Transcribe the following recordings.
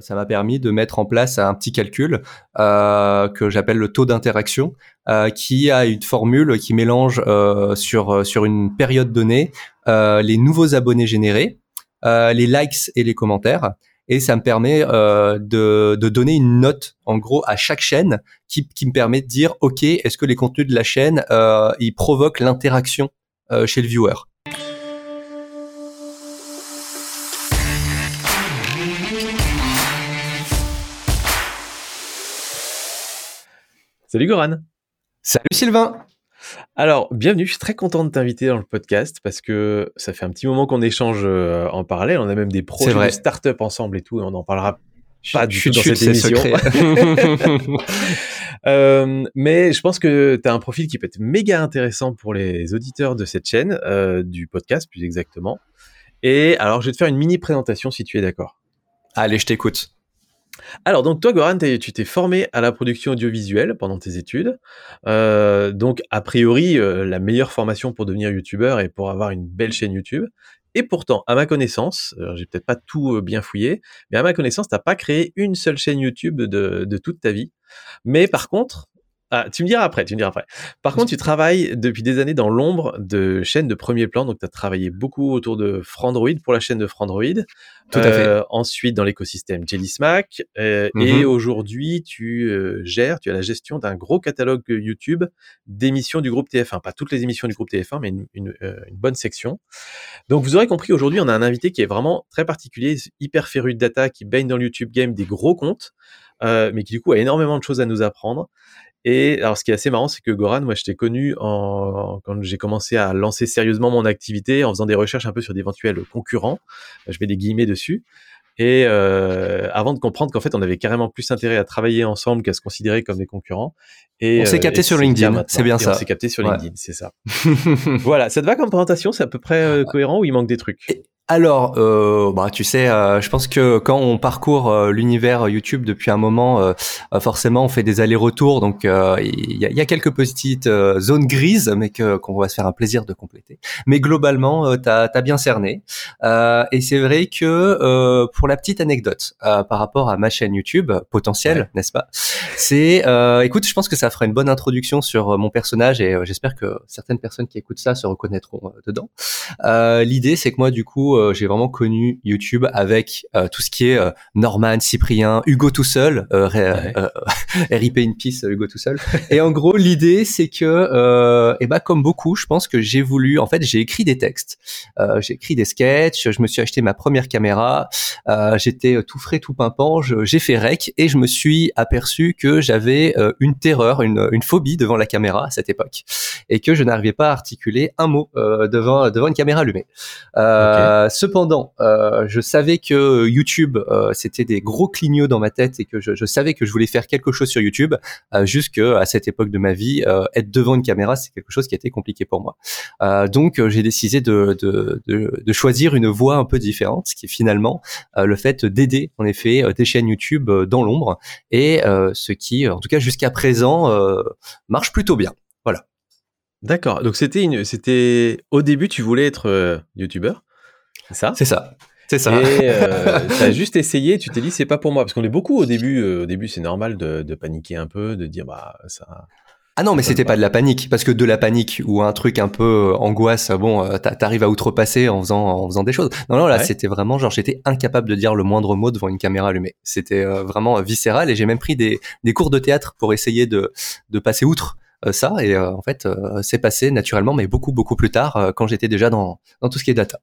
ça m'a permis de mettre en place un petit calcul euh, que j'appelle le taux d'interaction, euh, qui a une formule qui mélange euh, sur sur une période donnée les nouveaux abonnés générés, les likes et les commentaires. Et ça me permet de, de donner une note, en gros, à chaque chaîne, qui, qui me permet de dire, ok, est-ce que les contenus de la chaîne, ils provoquent l'interaction chez le viewer? Salut Goran. Salut Sylvain. Alors, bienvenue, je suis très content de t'inviter dans le podcast parce que ça fait un petit moment qu'on échange euh, en parallèle. On a même des projets de start-up ensemble et tout, et on en parlera pas du tout dans cette émission. euh, mais je pense que tu as un profil qui peut être méga intéressant pour les auditeurs de cette chaîne, euh, du podcast plus exactement. Et alors, je vais te faire une mini présentation si tu es d'accord. Allez, je t'écoute. Alors, donc toi, Goran, tu t'es formé à la production audiovisuelle pendant tes études. Euh, donc, a priori, euh, la meilleure formation pour devenir youtubeur et pour avoir une belle chaîne YouTube. Et pourtant, à ma connaissance, j'ai peut-être pas tout euh, bien fouillé, mais à ma connaissance, t'as pas créé une seule chaîne YouTube de, de toute ta vie. Mais par contre, ah, tu me diras après, tu me diras après. Par contre, tu travailles depuis des années dans l'ombre de chaînes de premier plan. Donc, tu as travaillé beaucoup autour de Frandroid pour la chaîne de Frandroid. Tout à fait. Euh, ensuite, dans l'écosystème Jelly Smack. Euh, et mm-hmm. aujourd'hui, tu euh, gères, tu as la gestion d'un gros catalogue YouTube d'émissions du groupe TF1. Pas toutes les émissions du groupe TF1, mais une, une, une bonne section. Donc, vous aurez compris, aujourd'hui, on a un invité qui est vraiment très particulier, hyper féru de data, qui baigne dans le YouTube Game des gros comptes. mais qui du coup a énormément de choses à nous apprendre. Et alors, ce qui est assez marrant, c'est que Goran, moi, je t'ai connu en, quand j'ai commencé à lancer sérieusement mon activité en faisant des recherches un peu sur d'éventuels concurrents. Je mets des guillemets dessus. Et euh, avant de comprendre qu'en fait, on avait carrément plus intérêt à travailler ensemble qu'à se considérer comme des concurrents. Et, on s'est euh, capté sur LinkedIn, c'est bien ça. On s'est capté sur LinkedIn, c'est ça. voilà, ça te va comme présentation? C'est à peu près euh, cohérent ou il manque des trucs? Alors, euh, bah, tu sais, euh, je pense que quand on parcourt euh, l'univers YouTube depuis un moment, euh, forcément, on fait des allers-retours. Donc, il y a, y, a, quelques petites zones grises, mais que qu'on va se faire un plaisir de compléter. Mais globalement, tu as, bien cerné. et c'est vrai que pour la petite anecdote par rapport à ma chaîne YouTube potentielle, n'est-ce pas C'est, écoute, je pense que ça fera une bonne introduction sur mon personnage et j'espère que certaines personnes qui écoutent ça se reconnaîtront dedans. L'idée, c'est que moi, du coup euh, j'ai vraiment connu YouTube avec euh, tout ce qui est euh, Norman, Cyprien, Hugo tout seul, RIP in peace, Hugo tout seul. et en gros, l'idée, c'est que, et eh ben, comme beaucoup, je pense que j'ai voulu, en fait, j'ai écrit des textes, j'ai écrit des sketchs, je me suis acheté ma première caméra, j'étais tout frais, tout pimpant, j'ai fait rec et je me suis aperçu que j'avais une terreur, une, une phobie devant la caméra à cette époque et que je n'arrivais pas à articuler un mot devant devant une caméra allumée. Euh, euh, cependant, euh, je savais que YouTube, euh, c'était des gros cligneux dans ma tête et que je, savais que je voulais faire quelque chose sur YouTube. jusque à cette époque de ma vie, être devant une caméra, c'est quelque chose qui était compliqué pour moi. donc, j'ai décidé de, choisir une voie un peu différente, ce qui est finalement le fait d'aider, en effet, des chaînes YouTube dans l'ombre et ce qui, en tout cas jusqu'à présent, marche plutôt bien. Voilà. D'accord. Donc c'était une, c'était au début tu voulais être youtubeur c'est ça? C'est ça. C'est ça. Et euh, as juste essayé, tu t'es dit c'est pas pour moi parce qu'on est beaucoup au début. Euh, au début, c'est normal de, de, paniquer un peu, de dire bah ça. Ah non, mais c'était pas de la panique parce que de la panique ou un truc un peu euh, angoisse, bon, euh, t'arrives à outrepasser en faisant en faisant des choses. Non, non, là, c'était vraiment genre j'étais incapable de dire le moindre mot devant une caméra allumée. C'était vraiment viscéral et j'ai même pris des, des cours de théâtre pour essayer de de passer outre ça et en fait c'est passé naturellement mais beaucoup beaucoup plus tard quand j'étais déjà dans dans tout ce qui est data.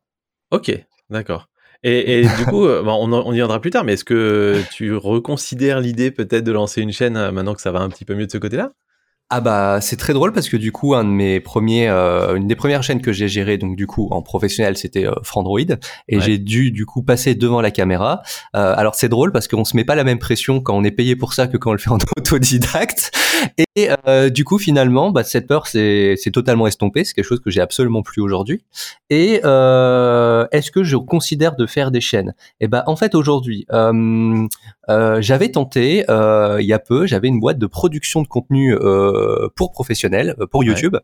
Ok, d'accord. Et, du coup, euh, on, on, y viendra plus tard, mais est-ce que tu reconsidères l'idée peut-être de lancer une chaîne euh, maintenant que ça va un petit peu mieux de ce côté-là? Ah bah c'est très drôle parce que du coup un de mes premiers euh, une des premières chaînes que j'ai gérées donc du coup en professionnel c'était euh, Frandroid. Et j'ai dû du coup passer devant la caméra. Euh, alors c'est drôle parce qu'on se met pas la même pression quand on est payé pour ça que quand on le fait en autodidacte. Et euh, du coup finalement bah, cette peur c'est c'est totalement estompé c'est quelque chose que j'ai absolument plus aujourd'hui. Et euh, est-ce que je considère de faire des chaînes? Et eh ben en fait aujourd'hui j'avais tenté il y a peu j'avais une boîte de production de contenu euh, pour professionnels, pour YouTube.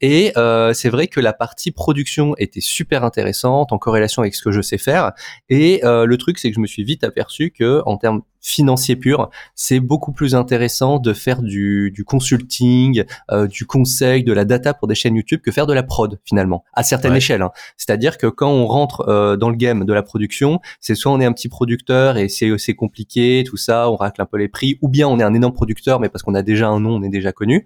Et c'est vrai que la partie production était super intéressante en corrélation avec ce que je sais faire. Et le truc, c'est que je me suis vite aperçu que en termes financier pur, c'est beaucoup plus intéressant de faire du, du consulting, euh, du conseil, de la data pour des chaînes YouTube que faire de la prod finalement, à certaines échelles. Hein. C'est-à-dire que quand on rentre euh, dans le game de la production, c'est soit on est un petit producteur et c'est c'est compliqué, tout ça, on racle un peu les prix, ou bien on est un énorme producteur mais parce qu'on a déjà un nom, on est déjà connu,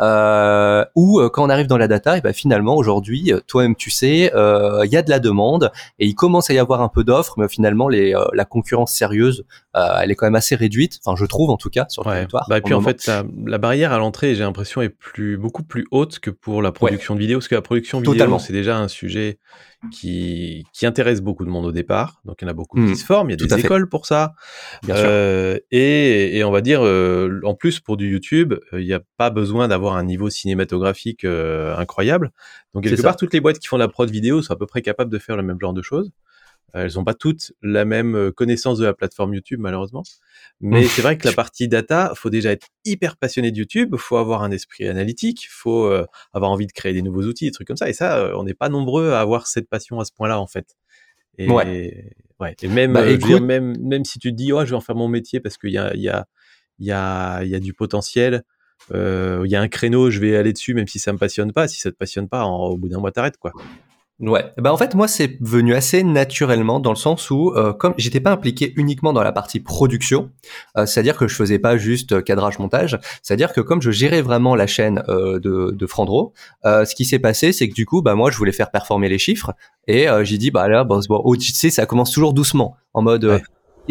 euh, ou euh, quand on arrive dans la data, et ben finalement aujourd'hui, toi-même tu sais, il y a de la demande et il commence à y avoir un peu d'offres, mais finalement les, la concurrence sérieuse, elle est quand même assez réduite, enfin je trouve en tout cas sur le territoire. Bah, et puis en fait la, barrière à l'entrée, j'ai l'impression est plus beaucoup plus haute que pour la production de vidéo, parce que la production vidéo c'est déjà un sujet qui qui intéresse beaucoup de monde au départ, donc il y en a beaucoup qui mmh. se forment, il y a des écoles pour ça, euh, et, et on va dire euh, en plus pour du YouTube, euh, il n'y a pas besoin d'avoir un niveau cinématographique incroyable, donc quelque part toutes les boîtes qui font la prod vidéo sont à peu près capables de faire le même genre de choses. Elles n'ont pas toutes la même euh, connaissance de la plateforme YouTube, malheureusement. Mais c'est vrai que la partie data, faut déjà être hyper passionné de YouTube, faut avoir un esprit analytique, faut euh, avoir envie de créer des nouveaux outils, des trucs comme ça. Et ça, euh, on n'est pas nombreux à avoir cette passion à ce point-là, en fait. Et, ouais. ouais. Et même, bah, dire, même, même si tu te dis, oh, je vais en faire mon métier parce qu'il y a, y a, y a, y a du potentiel, il y a un créneau, je vais aller dessus, même si ça me passionne pas. Si ça te passionne pas, au bout d'un mois, t'arrêtes, quoi. Ouais, bah en fait moi c'est venu assez naturellement dans le sens où euh, comme j'étais pas impliqué uniquement dans la partie production, euh, c'est-à-dire que je faisais pas juste euh, cadrage montage, c'est-à-dire que comme je gérais vraiment la chaîne de, de Frandro, ce qui s'est passé c'est que du coup bah moi je voulais faire performer les chiffres et j'ai dit bah là bon, bon tu sais ça commence toujours doucement en mode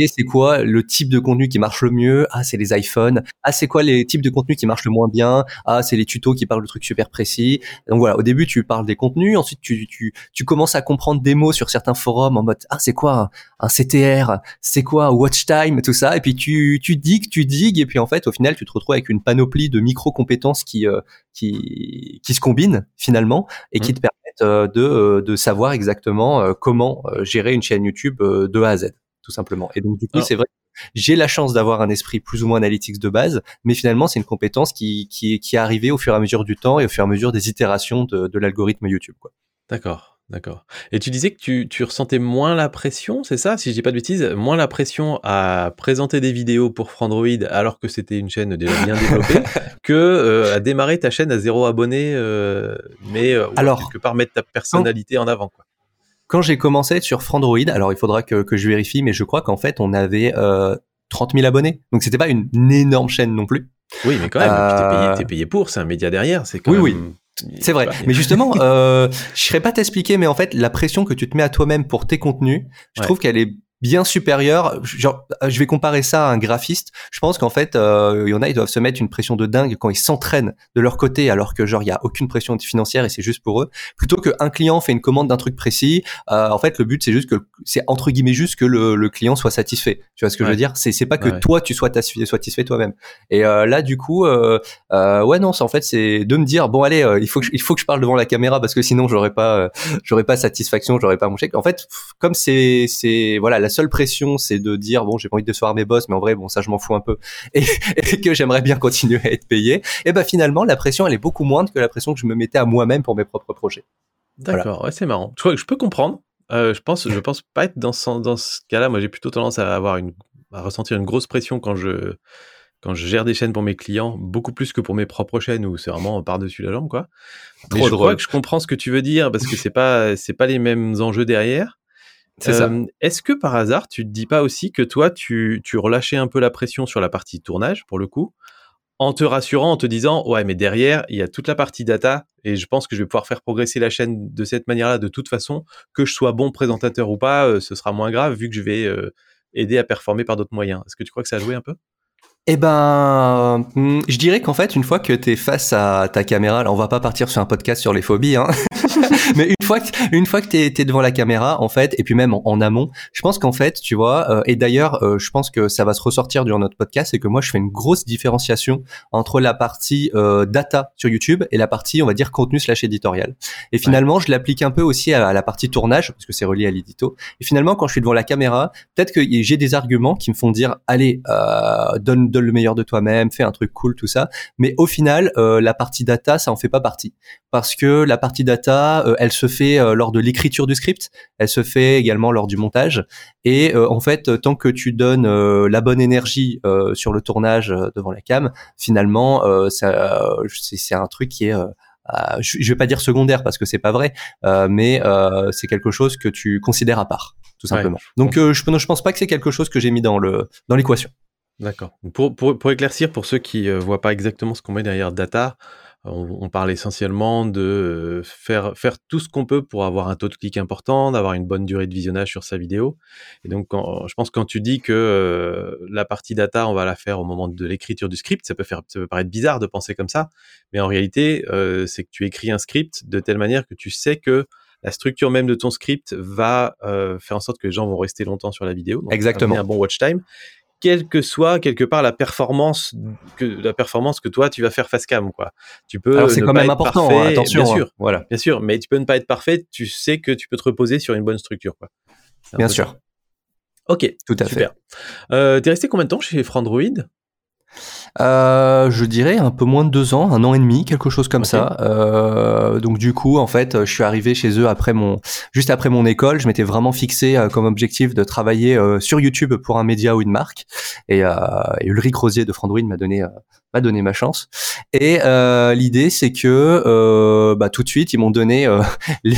c'est quoi le type de contenu qui marche le mieux? Ah, c'est les iPhones. Ah, c'est quoi les types de contenu qui marchent le moins bien? Ah, c'est les tutos qui parlent de trucs super précis. Donc voilà, au début, tu parles des contenus, ensuite tu, tu, tu commences à comprendre des mots sur certains forums en mode ah, c'est quoi un, CTR C'est quoi watch time? Tout ça. Et puis tu, tu digues, tu digues, et puis en fait, au final, tu te retrouves avec une panoplie de micro-compétences qui, euh, qui, qui se combinent finalement et qui mmh. te permettent euh, de, euh, de savoir exactement comment gérer une chaîne YouTube de A à Z tout simplement. Et donc du coup, c'est vrai j'ai la chance d'avoir un esprit plus ou moins analytique de base, mais finalement, c'est une compétence qui, qui, qui est arrivée au fur et à mesure du temps et au fur et à mesure des itérations de, de l'algorithme YouTube. Quoi. D'accord, d'accord. Et tu disais que tu, tu ressentais moins la pression, c'est ça, si je dis pas de bêtises, moins la pression à présenter des vidéos pour Frandroid alors que c'était une chaîne déjà bien développée, que euh, à démarrer ta chaîne à zéro abonné, euh, mais euh, alors, quelque part mettre ta personnalité en avant. Quoi quand j'ai commencé sur Frandroid, alors il faudra que, que je vérifie, mais je crois qu'en fait on avait euh, 30 000 abonnés, donc c'était pas une, énorme chaîne non plus. Oui, mais quand même, euh... t'es payé, pour, c'est un média derrière, c'est quand oui, même... Oui, c'est vrai. Mais justement, euh, je serais pas t'expliquer, mais en fait, la pression que tu te mets à toi-même pour tes contenus, je trouve qu'elle est bien supérieur. Genre, euh, je vais comparer ça à un graphiste. Je pense qu'en fait, euh, il y en a, ils doivent se mettre une pression de dingue quand ils s'entraînent de leur côté, alors que genre il y a aucune pression financière et c'est juste pour eux. Plutôt qu'un client fait une commande d'un truc précis, euh, en fait, le but c'est juste que c'est entre guillemets juste que le, le, client soit satisfait. Tu vois ce que je veux dire? C'est c'est pas que toi tu sois satisfait toi-même. Et euh, là, du coup, euh, euh, ouais non, c'est en fait c'est de me dire bon allez, il faut que je, il faut que je parle devant la caméra parce que sinon j'aurais pas j'aurais pas satisfaction, j'aurais pas mon chèque. En fait, comme c'est c'est voilà la seule pression, c'est de dire bon, j'ai pas envie de décevoir mes boss, mais en vrai, bon, ça je m'en fous un peu, et, que j'aimerais bien continuer à être payé. Et ben finalement, la pression, elle est beaucoup moindre que la pression que je me mettais à moi-même pour mes propres projets. D'accord, ouais, c'est marrant. Je crois que je peux comprendre. Euh, je pense, je pense pas être dans ce, dans ce cas-là. Moi, j'ai plutôt tendance à avoir une, à ressentir une grosse pression quand je, quand je gère des chaînes pour mes clients, beaucoup plus que pour mes propres chaînes où c'est vraiment par-dessus la jambe, quoi. Mais je crois que je comprends ce que tu veux dire parce que c'est pas, c'est pas les mêmes enjeux derrière. C'est ça. Est-ce que par hasard, tu te dis pas aussi que toi, tu, tu relâchais un peu la pression sur la partie tournage, pour le coup, en te rassurant, en te disant, ouais, mais derrière, il y a toute la partie data, et je pense que je vais pouvoir faire progresser la chaîne de cette manière-là, de toute façon, que je sois bon présentateur ou pas, ce sera moins grave, vu que je vais aider à performer par d'autres moyens. Est-ce que tu crois que ça a joué un peu? Eh ben, hmm, je dirais qu'en fait, une fois que tu es face à ta caméra, là, on va pas partir sur un podcast sur les phobies, hein, mais une fois que, une fois que t'es es devant la caméra, en fait, et puis même en, amont, je pense qu'en fait, tu vois, euh, et d'ailleurs, euh, je pense que ça va se ressortir durant notre podcast, c'est que moi, je fais une grosse différenciation entre la partie euh, data sur YouTube et la partie, on va dire, contenu slash éditorial. Et finalement, je l'applique un peu aussi à, la partie tournage, parce que c'est relié à l'édito. Et finalement, quand je suis devant la caméra, peut-être que j'ai des arguments qui me font dire, allez, donne donne le meilleur de toi-même, fais un truc cool, tout ça. Mais au final, euh, la partie data, ça en fait pas partie. Parce que la partie data, euh, elle se fait euh, lors de l'écriture du script, elle se fait également lors du montage. Et en fait, tant que tu donnes la bonne énergie sur le tournage devant la cam, finalement, ça, c'est un truc qui est je, je vais pas dire secondaire parce que c'est pas vrai, mais c'est quelque chose que tu considères à part tout simplement. Donc euh, je, je pense pas que c'est quelque chose que j'ai mis dans le dans l'équation. D'accord. Pour, pour, pour, éclaircir, pour ceux qui euh, voient pas exactement ce qu'on met derrière data, on, parle essentiellement de euh, faire, faire tout ce qu'on peut pour avoir un taux de clic important, d'avoir une bonne durée de visionnage sur sa vidéo. Et donc, je pense que quand tu dis que la partie data, on va la faire au moment de l'écriture du script, ça peut, faire, ça peut paraître bizarre de penser comme ça, mais en réalité, c'est que tu écris un script de telle manière que tu sais que la structure même de ton script va euh, faire en sorte que les gens vont rester longtemps sur la vidéo. Donc Exactement. Un bon watch time. Quelle que soit quelque part la performance que la performance que toi tu vas faire face cam quoi. Tu peux. Alors c'est quand même important. Hein, attention. Bien sûr. Hein, voilà. Bien sûr. Mais tu peux ne pas être parfait. Tu sais que tu peux te reposer sur une bonne structure quoi. Bien sûr. Ok. Tout à super. fait. Euh, T'es resté combien de temps chez Frandroid? Euh, je dirais un peu moins de deux ans, un an et demi, quelque chose comme ça. Euh, donc du coup, en fait, je suis arrivé chez eux après mon, juste après mon école. Je m'étais vraiment fixé euh, comme objectif de travailler euh, sur YouTube pour un média ou une marque. Et, et Ulrich Rosier de Frandroid m'a donné m'a donné ma chance. Et l'idée, c'est que bah, tout de suite, ils m'ont donné les,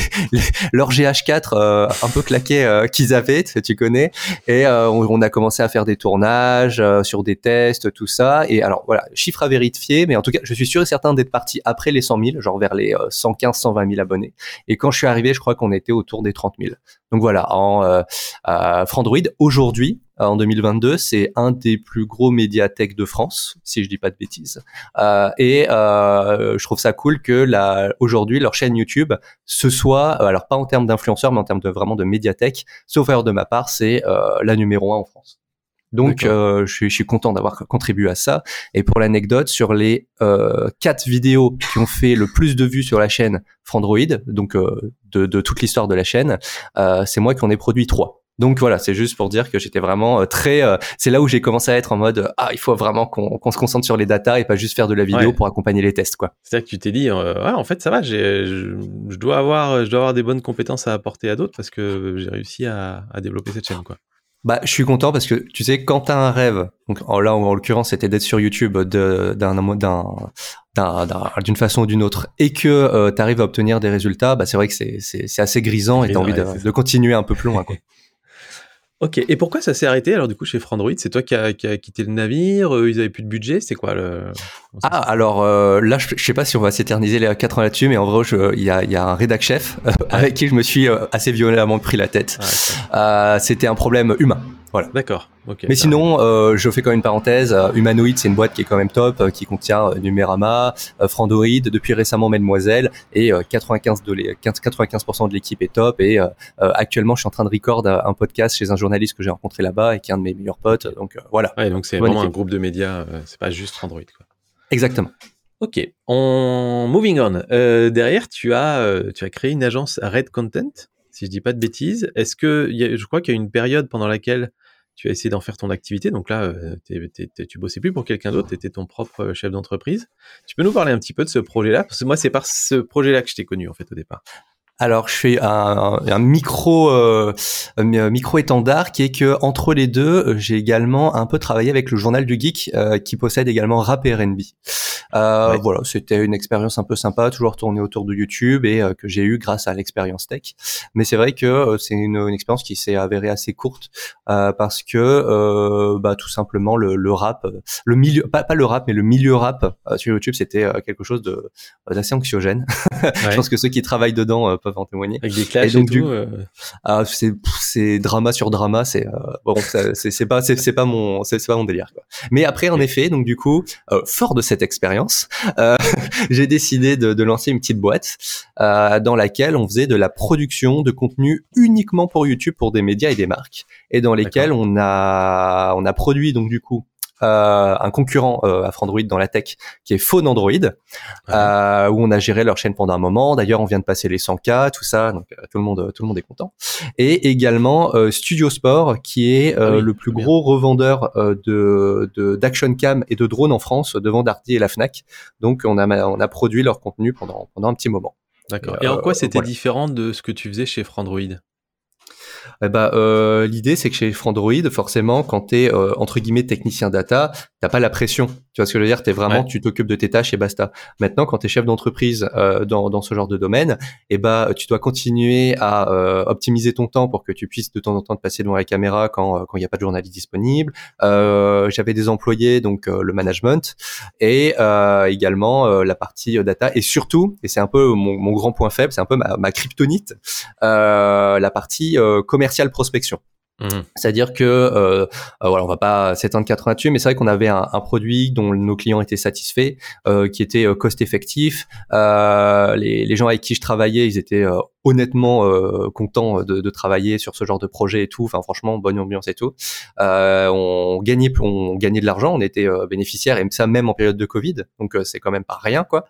leur GH4 un peu claqué qu'ils avaient, tu connais. Et on, on, a commencé à faire des tournages sur des tests, tout ça. Et alors voilà, chiffre à vérifier, mais en tout cas, je suis sûr et certain d'être parti après les 100 000, genre vers les 115, 120 000 abonnés. Et quand je suis arrivé, je crois qu'on était autour des 30 000. Donc voilà, en euh, euh, Frandroid aujourd'hui, euh, en 2022, c'est un des plus gros médiathèques de France, si je dis pas de bêtises. Euh, et euh, je trouve ça cool que aujourd'hui leur chaîne YouTube, ce soit, alors pas en termes d'influenceurs, mais en termes de vraiment de médiathèque, sauf erreur de ma part, c'est la numéro un en France. Donc, euh, je, suis, je, suis, content d'avoir contribué à ça. Et pour l'anecdote, sur les euh, quatre vidéos qui ont fait le plus de vues sur la chaîne Frandroid, donc euh, de, de, toute l'histoire de la chaîne, euh, c'est moi qui en ai produit trois. Donc voilà, c'est juste pour dire que j'étais vraiment euh, très. Euh, c'est là où j'ai commencé à être en mode ah il faut vraiment qu'on se concentre sur les datas et pas juste faire de la vidéo pour accompagner les tests quoi. C'est ça que tu t'es dit ah, en fait ça va, je, je dois avoir je dois avoir des bonnes compétences à apporter à d'autres parce que j'ai réussi à, à développer cette chaîne quoi. Bah, je suis content parce que tu sais, quand t'as un rêve, donc là en, l'occurrence c'était d'être sur YouTube d'un d'une façon ou d'une autre, et que euh, tu arrives à obtenir des résultats, bah c'est vrai que c'est assez grisant et t'as envie de, de, continuer un peu plus loin. Quoi. Ok, et pourquoi ça s'est arrêté alors du coup chez Frandroid? C'est toi qui as a quitté le navire euh, Ils avaient plus de budget C'est quoi le Ah alors euh, là je, sais pas si on va s'éterniser les 4 ans là-dessus, mais en vrai il y a, y a, un rédac chef avec qui je me suis assez violemment pris la tête. Ah, C'était un problème humain. Voilà. D'accord. Mais sinon, euh, je fais quand même une parenthèse. Euh, Humanoid, c'est une boîte qui est quand même top, euh, qui contient Numérama, Frandoid, depuis récemment Mademoiselle, et 95 de les, 95% de l'équipe est top. Et actuellement, je suis en train de record un podcast chez un journaliste que j'ai rencontré là-bas et qui est un de mes meilleurs potes. Donc voilà. Ouais, donc c'est vraiment un groupe de médias. c'est pas juste Android. Quoi. Exactement. Ok, on moving on. derrière, tu as tu as créé une agence Red Content si je dis pas de bêtises. Est-ce que je crois qu'il y a une période pendant laquelle tu as essayé d'en faire ton activité, donc là, euh, tu bossais plus pour quelqu'un d'autre, tu étais ton propre euh, chef d'entreprise. Tu peux nous parler un petit peu de ce projet-là? Parce que moi, c'est par ce projet-là que je t'ai connu en fait au départ. Alors, je fais un, un micro euh, micro étendard qui est que entre les deux, j'ai également un peu travaillé avec le journal du geek qui possède également Rap et R&B. Euh, Voilà, c'était une expérience un peu sympa, toujours tournée autour de YouTube et euh, que j'ai eu grâce à l'expérience tech. Mais c'est vrai que euh, c'est une, une, expérience qui s'est avérée assez courte euh, parce que bah, tout simplement le, le, rap, le milieu, pas, pas le rap, mais le milieu rap sur YouTube, c'était quelque chose de d'assez anxiogène. Je pense que ceux qui travaillent dedans peuvent en témoigner. Avec des clashs et, donc, et tout. Ah, c'est c'est drama sur drama, c'est bon, c'est pas c'est pas mon c'est pas mon délire. Quoi. Mais après, en effet, donc du coup, fort de cette expérience euh, j'ai décidé de, lancer une petite boîte euh, dans laquelle on faisait de la production de contenu uniquement pour YouTube pour des médias et des marques, et dans lesquels on a on a produit donc du coup un concurrent à Frandroid dans la tech qui est Phone Android, où on a géré leur chaîne pendant un moment. D'ailleurs, on vient de passer les 100K, tout ça, donc tout le monde, tout le monde est content. Et également Studio Sport, qui est ah le plus gros revendeur de d'action cam et de drones en France devant Darty et la Fnac. Donc, on a on a produit leur contenu pendant pendant un petit moment. D'accord. Et en quoi c'était différent de ce que tu faisais chez Frandroid eh ben, euh, l'idée c'est que chez Frandroid, forcément, quand tu es euh, entre guillemets technicien data, t'as pas la pression. Tu vois ce que je veux dire? T'es vraiment, tu t'occupes de tes tâches et basta. Maintenant, quand tu es chef d'entreprise euh, dans, dans ce genre de domaine, eh ben, tu dois continuer à optimiser ton temps pour que tu puisses de temps en temps te passer devant la caméra quand quand il n'y a pas de journaliste disponible. J'avais des employés, donc le management et également la partie data et surtout, et c'est un peu mon, mon, grand point faible, c'est un peu ma, ma kryptonite, la partie commercial prospection. Mmh. C'est-à-dire que euh, euh, voilà, on va pas s'étendre 80 dessus, mais c'est vrai qu'on avait un, un, produit dont nos clients étaient satisfaits, euh, qui était euh, cost effectif. Euh, les, les, gens avec qui je travaillais, ils étaient euh, honnêtement contents de, de, travailler sur ce genre de projet et tout. Enfin, franchement, bonne ambiance et tout. on gagnait, on gagnait de l'argent, on était bénéficiaires et ça même en période de Covid, donc c'est quand même pas rien quoi.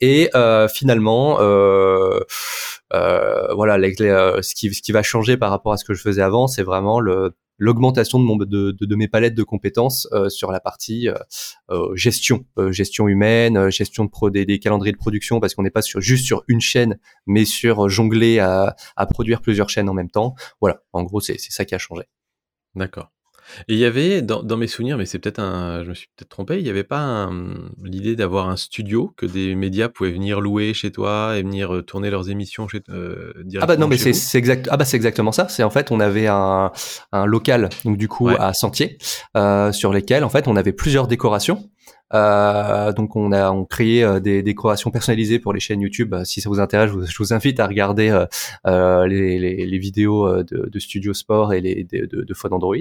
Et finalement. Euh, voilà, ce, qui, ce qui va changer par rapport à ce que je faisais avant, c'est vraiment le, l'augmentation de, mon, de, de, de, mes palettes de compétences euh, sur la partie euh, euh gestion, euh, gestion humaine, gestion de pro, des, des, calendriers de production, parce qu'on n'est pas sur, juste sur une chaîne, mais sur jongler à, à produire plusieurs chaînes en même temps. Voilà, en gros, c'est ça qui a changé. D'accord. Et il y avait, dans, dans mes souvenirs, mais c'est peut-être un, je me suis peut-être trompé, il n'y avait pas l'idée d'avoir un studio que des médias pouvaient venir louer chez toi et venir euh, tourner leurs émissions chez euh, Ah bah non, mais c'est exact, ah bah c'est exactement ça. C'est en fait, on avait un, un local, donc du coup à Sentier, euh, sur lesquels en fait on avait plusieurs décorations. Euh, donc on a on créé euh, des décorations personnalisées pour les chaînes YouTube. Euh, si ça vous intéresse, je vous, invite à regarder les, vidéos de, Studio Sport et de, de, de Android.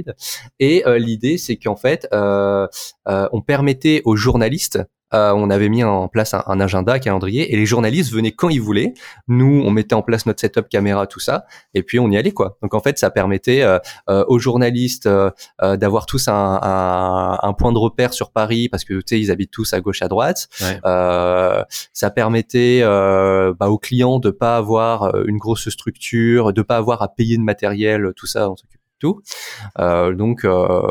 Et l'idée, c'est qu'en fait, on permettait aux journalistes euh, on avait mis en place un, agenda, un calendrier, et les journalistes venaient quand ils voulaient. Nous, on mettait en place notre setup caméra, tout ça, et puis on y allait quoi. Donc en fait, ça permettait euh, euh, aux journalistes d'avoir tous un, point de repère sur Paris parce que tu sais, ils habitent tous à gauche, à droite. ça permettait bah, aux clients de pas avoir une grosse structure, de pas avoir à payer de matériel, tout ça tout. Euh, donc, euh,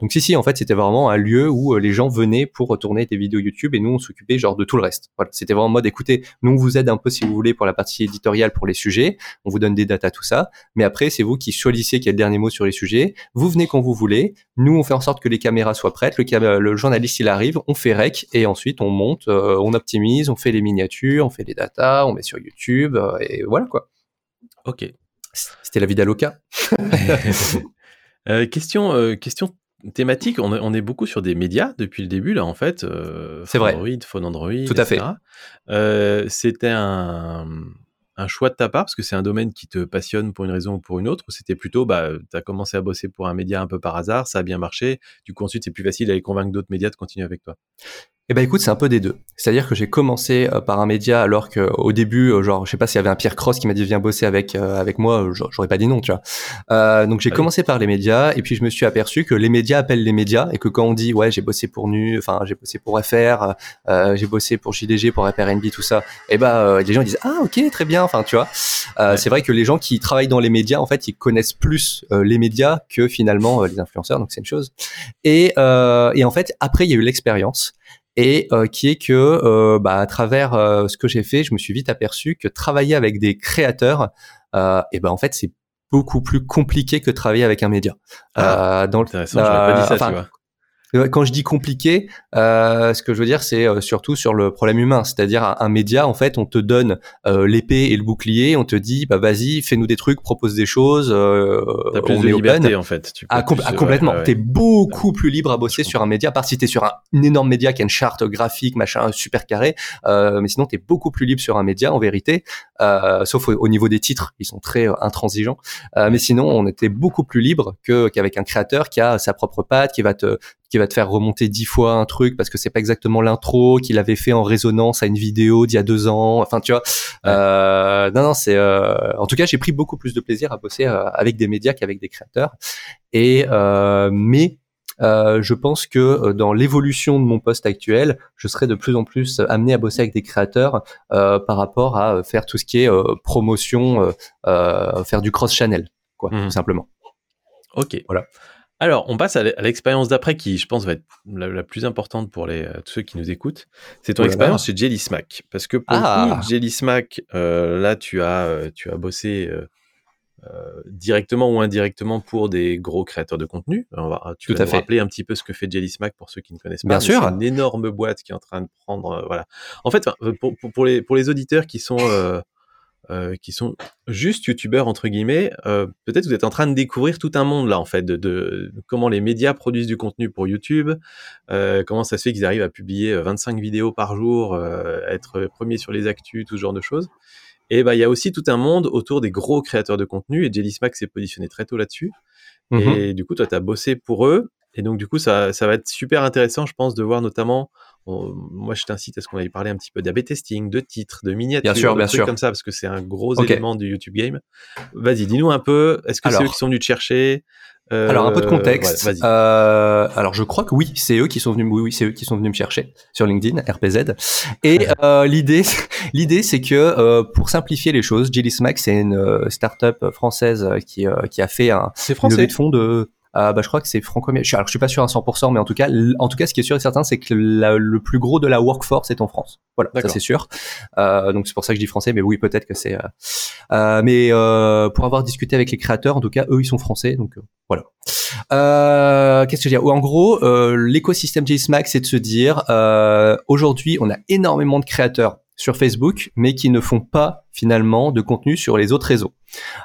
donc si si, en fait, c'était vraiment un lieu où euh, les gens venaient pour retourner des vidéos YouTube et nous on s'occupait genre de tout le reste. Voilà, c'était vraiment en mode, écoutez, nous on vous aide un peu si vous voulez pour la partie éditoriale pour les sujets, on vous donne des datas tout ça, mais après c'est vous qui choisissez quel dernier mot sur les sujets. Vous venez quand vous voulez, nous on fait en sorte que les caméras soient prêtes, le, journaliste il arrive, on fait rec et ensuite on monte, on optimise, on fait les miniatures, on fait les datas, on met sur YouTube et voilà quoi. Ok, c'était la vie d'Aloca. euh, question, euh, question thématique. On, est beaucoup sur des médias depuis le début, là, en fait. Euh, C'est vrai. Android, Phone Android. Tout à fait. C'était un, un, choix de ta part parce que c'est un domaine qui te passionne pour une raison ou pour une autre. Ou c'était plutôt, bah, tu as commencé à bosser pour un média un peu par hasard, ça a bien marché. Du coup, ensuite, c'est plus facile d'aller convaincre d'autres médias de continuer avec toi? Eh ben écoute, c'est un peu des deux. C'est-à-dire que j'ai commencé euh, par un média alors que au début, euh, genre, je sais pas s'il y avait un Pierre Cross qui m'a dit viens bosser avec euh, avec moi, j'aurais pas dit non, tu vois. Euh, donc j'ai ah commencé par les médias et puis je me suis aperçu que les médias appellent les médias et que quand on dit ouais j'ai bossé pour Nu, enfin j'ai bossé pour FR, j'ai bossé pour JDG, pour FRNB, tout ça, et eh ben les gens disent ah ok très bien, enfin tu vois. C'est vrai que les gens qui travaillent dans les médias en fait ils connaissent plus les médias que finalement les influenceurs, donc c'est une chose. Et et en fait après il y a eu l'expérience et euh, qui est que euh, bah, à travers euh, ce que j'ai fait, je me suis vite aperçu que travailler avec des créateurs, et ben en fait c'est beaucoup plus compliqué que travailler avec un média. Ah, dans intéressant, pas dit ça, tu vois. Quand je dis compliqué, euh, ce que je veux dire, c'est euh, surtout sur le problème humain. C'est-à-dire un, média, en fait, on te donne euh, l'épée et le bouclier, on te dit, bah vas-y, fais-nous des trucs, propose des choses. Euh, T'as plus de liberté, en fait. Tu ah, ah, complètement. T'es beaucoup plus libre à bosser sur un média, à part si t'es sur un, énorme média qui a une charte graphique, machin, super carré. mais sinon, t'es beaucoup plus libre sur un média, en vérité. sauf au, niveau des titres, ils sont très intransigeants. mais sinon, on était beaucoup plus libre que qu'avec un créateur qui a sa propre patte, qui va te qui va te faire remonter dix fois un truc parce que c'est pas exactement l'intro qu'il avait fait en résonance à une vidéo d'il y a deux ans. Enfin, tu vois. Euh, non, non, c'est. Euh, en tout cas, j'ai pris beaucoup plus de plaisir à bosser euh, avec des médias qu'avec des créateurs. Et mais je pense que dans l'évolution de mon poste actuel, je serai de plus en plus amené à bosser avec des créateurs par rapport à faire tout ce qui est promotion, faire du cross-channel, quoi, mmh. tout simplement. Ok. Voilà. Alors, on passe à l'expérience d'après qui, je pense, va être la, plus importante pour les, tous ceux qui nous écoutent. C'est ton expérience chez Jelly Smack. Parce que pour ah. Jelly Smack, là, tu as, tu as bossé euh, directement ou indirectement pour des gros créateurs de contenu. On va, tu vas rappeler un petit peu ce que fait Jelly Smack pour ceux qui ne connaissent pas. Bien sûr. C'est une énorme boîte qui est en train de prendre. Euh, voilà. En fait, pour, pour, les, pour les auditeurs qui sont. Euh, qui sont juste youtubeurs entre guillemets, peut-être vous êtes en train de découvrir tout un monde là en fait de, de, comment les médias produisent du contenu pour YouTube, comment ça se fait qu'ils arrivent à publier 25 vidéos par jour, être premiers sur les actus, tout ce genre de choses. Et bah, il y a aussi tout un monde autour des gros créateurs de contenu et Jelly Smack s'est positionné très tôt là-dessus. Mmh et du coup, toi, tu as bossé pour eux. Et donc, du coup, ça, ça va être super intéressant, je pense, de voir notamment. moi, je t'incite à ce qu'on aille parler un petit peu d'AB testing, de titres, de miniatures, bien sûr, de trucs comme ça, parce que c'est un gros élément du YouTube game. Vas-y, dis-nous un peu. Est-ce que c'est eux qui sont venus te chercher? Alors un peu de euh, contexte. euh, alors je crois que oui, c'est eux qui sont venus. Oui, oui c'est eux qui sont venus me chercher sur LinkedIn, RPZ. Et euh, l'idée, l'idée, c'est que pour simplifier les choses, Jelly Smack, c'est une startup française qui qui a fait un une levée de fonds de euh, bah, je crois que c'est franco je, alors, je suis pas sûr à 100%, mais en tout cas, en tout cas, ce qui est sûr et certain, c'est que le plus gros de la workforce est en France. Voilà, ça c'est sûr. Euh, donc c'est pour ça que je dis français, mais oui, peut-être que c'est. Euh, euh mais euh, pour avoir discuté avec les créateurs, en tout cas, eux, ils sont français, donc euh, voilà. Qu'est-ce que je veux dire? En gros, l'écosystème JSMAC, c'est de se dire, aujourd'hui, on a énormément de créateurs sur Facebook, mais qui ne font pas finalement de contenu sur les autres réseaux.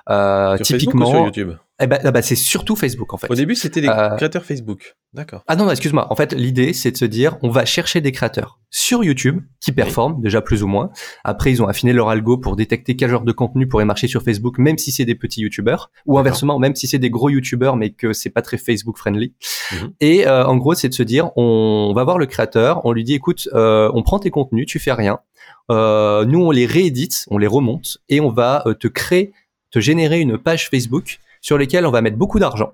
Euh, typiquement, sur YouTube? Eh ben, ah bah, c'est surtout Facebook en fait. Au début, c'était des euh, créateurs Facebook. D'accord. Ah non, excuse-moi. En fait, l'idée, c'est de se dire, on va chercher des créateurs sur YouTube qui performent déjà plus ou moins. Après, ils ont affiné leur algo pour détecter quel genre de contenu pourrait marcher sur Facebook, même si c'est des petits YouTubeurs, ou inversement, même si c'est des gros YouTubeurs, mais que c'est pas très Facebook friendly. Mhm. Et euh, en gros, c'est de se dire, on va voir le créateur, on lui dit, écoute, euh, on prend tes contenus, tu fais rien. nous, on les réédite, on les remonte, et on va te créer, te générer une page Facebook sur lesquels on va mettre beaucoup d'argent.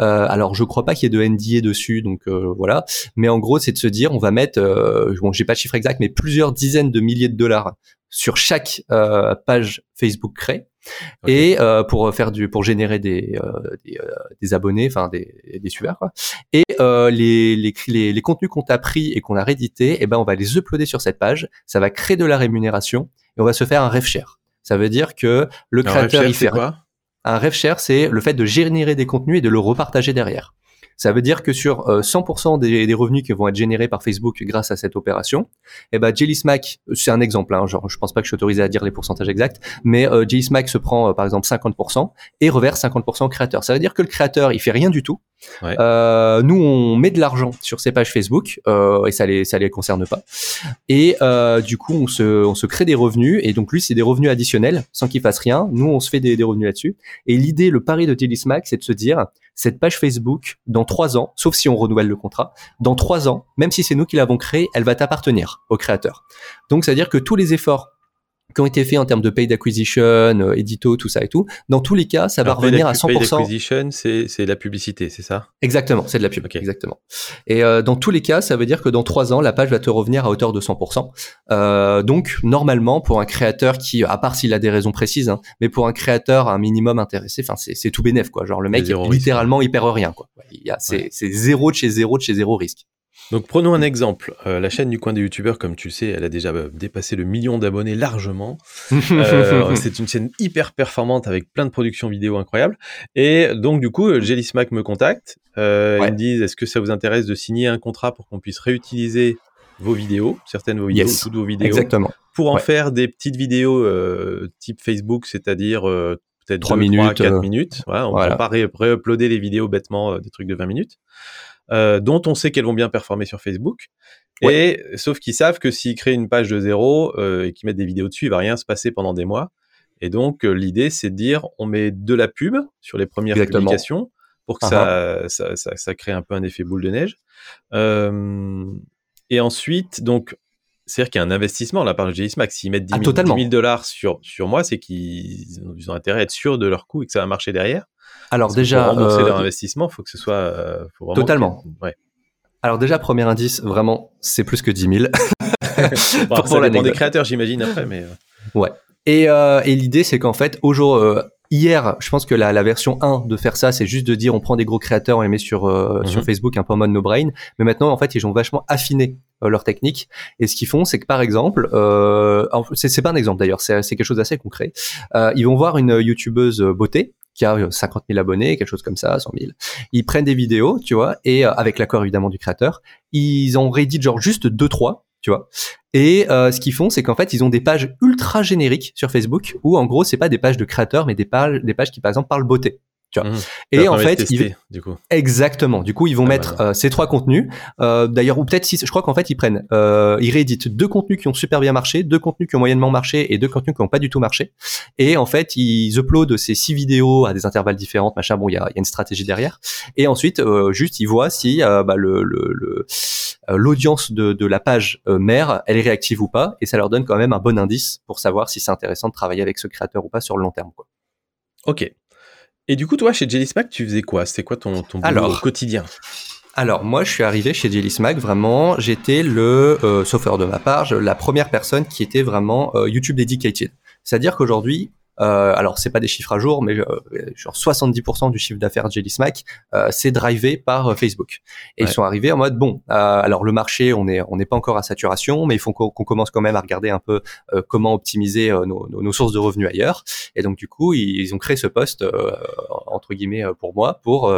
Euh, alors je crois pas qu'il y ait de NDA dessus, donc euh, voilà. Mais en gros, c'est de se dire, on va mettre, euh, bon, j'ai pas le chiffre exact, mais plusieurs dizaines de milliers de dollars sur chaque euh, page Facebook créée. Et euh, pour faire du, pour générer des des, des, abonnés, enfin des, des suiveurs. Quoi. Et les, les, les, les contenus qu'on a pris et qu'on a réédités, eh ben on va les uploader sur cette page. Ça va créer de la rémunération et on va se faire un rev share. Ça veut dire que le créateur il fait quoi? Un rev share, c'est le fait de générer des contenus et de le repartager derrière. Ça veut dire que sur 100% euh, des, revenus qui vont être générés par Facebook grâce à cette opération, eh ben Jelly Smack, c'est un exemple, hein, genre je pense pas que je suis autorisé à dire les pourcentages exacts, mais euh, Jelly Smack se prend euh, par exemple 50% et reverse 50% au créateur. Ça veut dire que le créateur il fait rien du tout. Euh, nous on met de l'argent sur ces pages Facebook euh, et ça les ça les concerne pas. Et euh, du coup on se on se crée des revenus et donc lui c'est des revenus additionnels sans qu'il fasse rien. Nous on se fait des, des revenus là-dessus. Et l'idée, le pari de Jelly Smack, c'est de se dire cette page Facebook, dans trois ans, sauf si on renouvelle le contrat, dans trois ans, même si c'est nous qui l'avons créée, elle va t'appartenir au créateur. Donc, c'est-à-dire que tous les efforts qui ont été faits en termes de paid acquisition, euh, édito, tout ça et tout. Dans tous les cas, ça va revenir à 100%. Paid acquisition, c'est la publicité, c'est ça? Exactement, c'est de la pub. Exactement. Et euh, dans tous les cas, ça veut dire que dans trois ans, la page va te revenir à hauteur de 100%. Euh, donc, normalement, pour un créateur qui, à part s'il a des raisons précises, hein, mais pour un créateur un minimum intéressé, enfin, c'est tout bénef, quoi. Genre, le mec, littéralement, il perd rien, quoi. Il y a, c'est zéro de chez zéro de chez zéro risque. Donc prenons un exemple. Euh, la chaîne du coin des youtubeurs, comme tu le sais, elle a déjà euh, dépassé le million d'abonnés largement. Euh, c'est une chaîne hyper performante avec plein de productions vidéo incroyables. Et donc du coup, Jelly Smack me contacte. Ils me disent est-ce que ça vous intéresse de signer un contrat pour qu'on puisse réutiliser vos vidéos, certaines de vos vidéos, toutes vos vidéos, Exactement. pour en faire des petites vidéos type Facebook, c'est-à-dire peut-être 3 minutes, 3, 4 minutes. on ne va pas ré-uploader les vidéos bêtement, des trucs de 20 minutes. Euh, dont on sait qu'elles vont bien performer sur Facebook. Et sauf qu'ils savent que s'ils créent une page de zéro euh, et qu'ils mettent des vidéos dessus, il va rien se passer pendant des mois. Et donc euh, l'idée, c'est de dire, on met de la pub sur les premières publications pour que ça, ça, ça, ça, crée un peu un effet boule de neige. et ensuite, donc C'est-à-dire qu'il y a un investissement là par le Smack. S'ils mettent 10 000, ah, dollars sur, sur moi, c'est qu'ils ont intérêt à être sûrs de leur coût et que ça va marcher derrière. Alors déjà, pour rembourser leur investissement, faut que ce soit totalement. Ouais. Alors déjà, premier indice, vraiment, c'est plus que 10 000. bon, pour, ça dépend des créateurs, j'imagine après, mais. Ouais. Et, euh, et l'idée, c'est qu'en fait, aujourd'hui, Hier, je pense que la, la, version 1 de faire ça, c'est juste de dire on prend des gros créateurs, on les met sur, euh, sur mhm. Facebook un peu en mode no brain. Mais maintenant, en fait, ils ont vachement affiné euh, leur technique. Et ce qu'ils font, c'est que par exemple, euh, c'est pas un exemple d'ailleurs, c'est quelque chose d'assez concret. Euh, ils vont voir une youtubeuse beauté qui a 50 000 abonnés, quelque chose comme ça, 100 000. Ils prennent des vidéos, tu vois, et avec l'accord évidemment du créateur, ils en réditent genre juste deux trois tu vois. Et euh, ce qu'ils font, c'est qu'en fait, ils ont des pages ultra génériques sur Facebook où, en gros, c'est pas des pages de créateurs, mais des pages, des pages qui, par exemple, parlent beauté. Tu vois. Mmh. Et en fait, ils... du coup. exactement. Du coup, ils vont ah, mettre euh, ces trois contenus. Euh, D'ailleurs, ou peut-être six. Je crois qu'en fait, ils prennent, euh, ils rééditent deux contenus qui ont super bien marché, deux contenus qui ont moyennement marché et deux contenus qui n'ont pas du tout marché. Et en fait, ils uploadent ces six vidéos à des intervalles différents, machin. Bon, il y a, y a, une stratégie derrière. Et ensuite, euh, juste, ils voient si euh, bah, le, le, le l'audience de, de, la page mère, elle est réactive ou pas. Et ça leur donne quand même un bon indice pour savoir si c'est intéressant de travailler avec ce créateur ou pas sur le long terme. Quoi. Ok. Et du coup, toi, chez Jelly Smack, tu faisais quoi? C'était quoi ton, ton boulot au quotidien? Alors moi je suis arrivé chez Jelly Smack vraiment j'étais le euh, sauf de ma part la première personne qui était vraiment euh, YouTube dedicated c'est-à-dire qu'aujourd'hui euh, alors c'est pas des chiffres à jour, mais euh, genre 70% du chiffre d'affaires de Jelly Smack, euh, c'est drivé par euh, Facebook. Et ils sont arrivés en mode bon, alors le marché, on est on n'est pas encore à saturation, mais il faut qu'on commence quand même à regarder un peu comment optimiser nos, nos, sources de revenus ailleurs. Et donc du coup, ils, ont créé ce poste entre guillemets pour moi, pour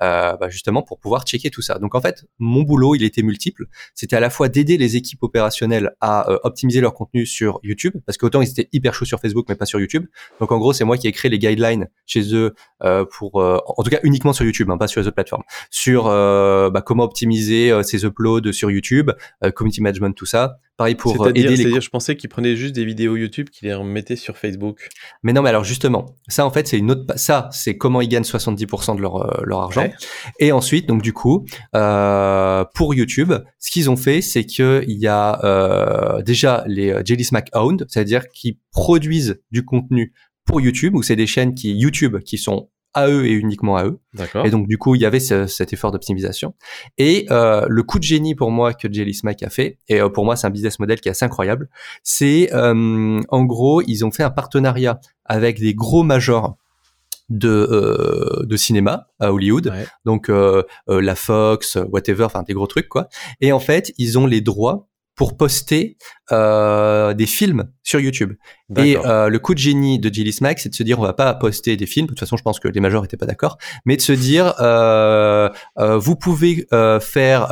bah, justement pour pouvoir checker tout ça. Donc en fait, mon boulot, il était multiple. C'était à la fois d'aider les équipes opérationnelles à optimiser leur contenu sur YouTube, parce qu'autant ils étaient hyper chauds sur Facebook, mais pas sur YouTube. Donc en gros, c'est moi qui ai créé les guidelines chez eux euh, pour, euh, en tout cas uniquement sur YouTube, hein, pas sur les autres plateformes, sur euh, bah, comment optimiser ces uploads sur YouTube, community management, tout ça. Pareil pour aider les. C'est-à-dire, je pensais qu'ils prenaient juste des vidéos YouTube qu'ils les remettaient sur Facebook. Mais non, mais alors justement, ça en fait, c'est une autre. Ça, c'est comment ils gagnent 70% de leur leur argent. Et ensuite, donc du coup, pour YouTube, ce qu'ils ont fait, c'est que il y a déjà les Jelly Smack owned, c'est-à-dire qu'ils produisent du contenu pour YouTube, où c'est des chaînes qui YouTube qui sont à eux et uniquement à eux. Et donc du coup, il y avait cet effort d'optimisation. Et euh, le coup de génie pour moi que Jelly Smack a fait, et euh, pour moi c'est un business model qui est assez incroyable, c'est euh, en gros ils ont fait un partenariat avec des gros majors de de cinéma à Hollywood, donc la Fox, whatever, enfin des gros trucs quoi. Et en fait, ils ont les droits pour poster euh, des films sur YouTube. Et euh, le coup de génie de Gillis Max, c'est de se dire on va pas poster des films. De toute façon, je pense que les majors étaient pas d'accord, mais de se dire euh, euh vous pouvez euh, faire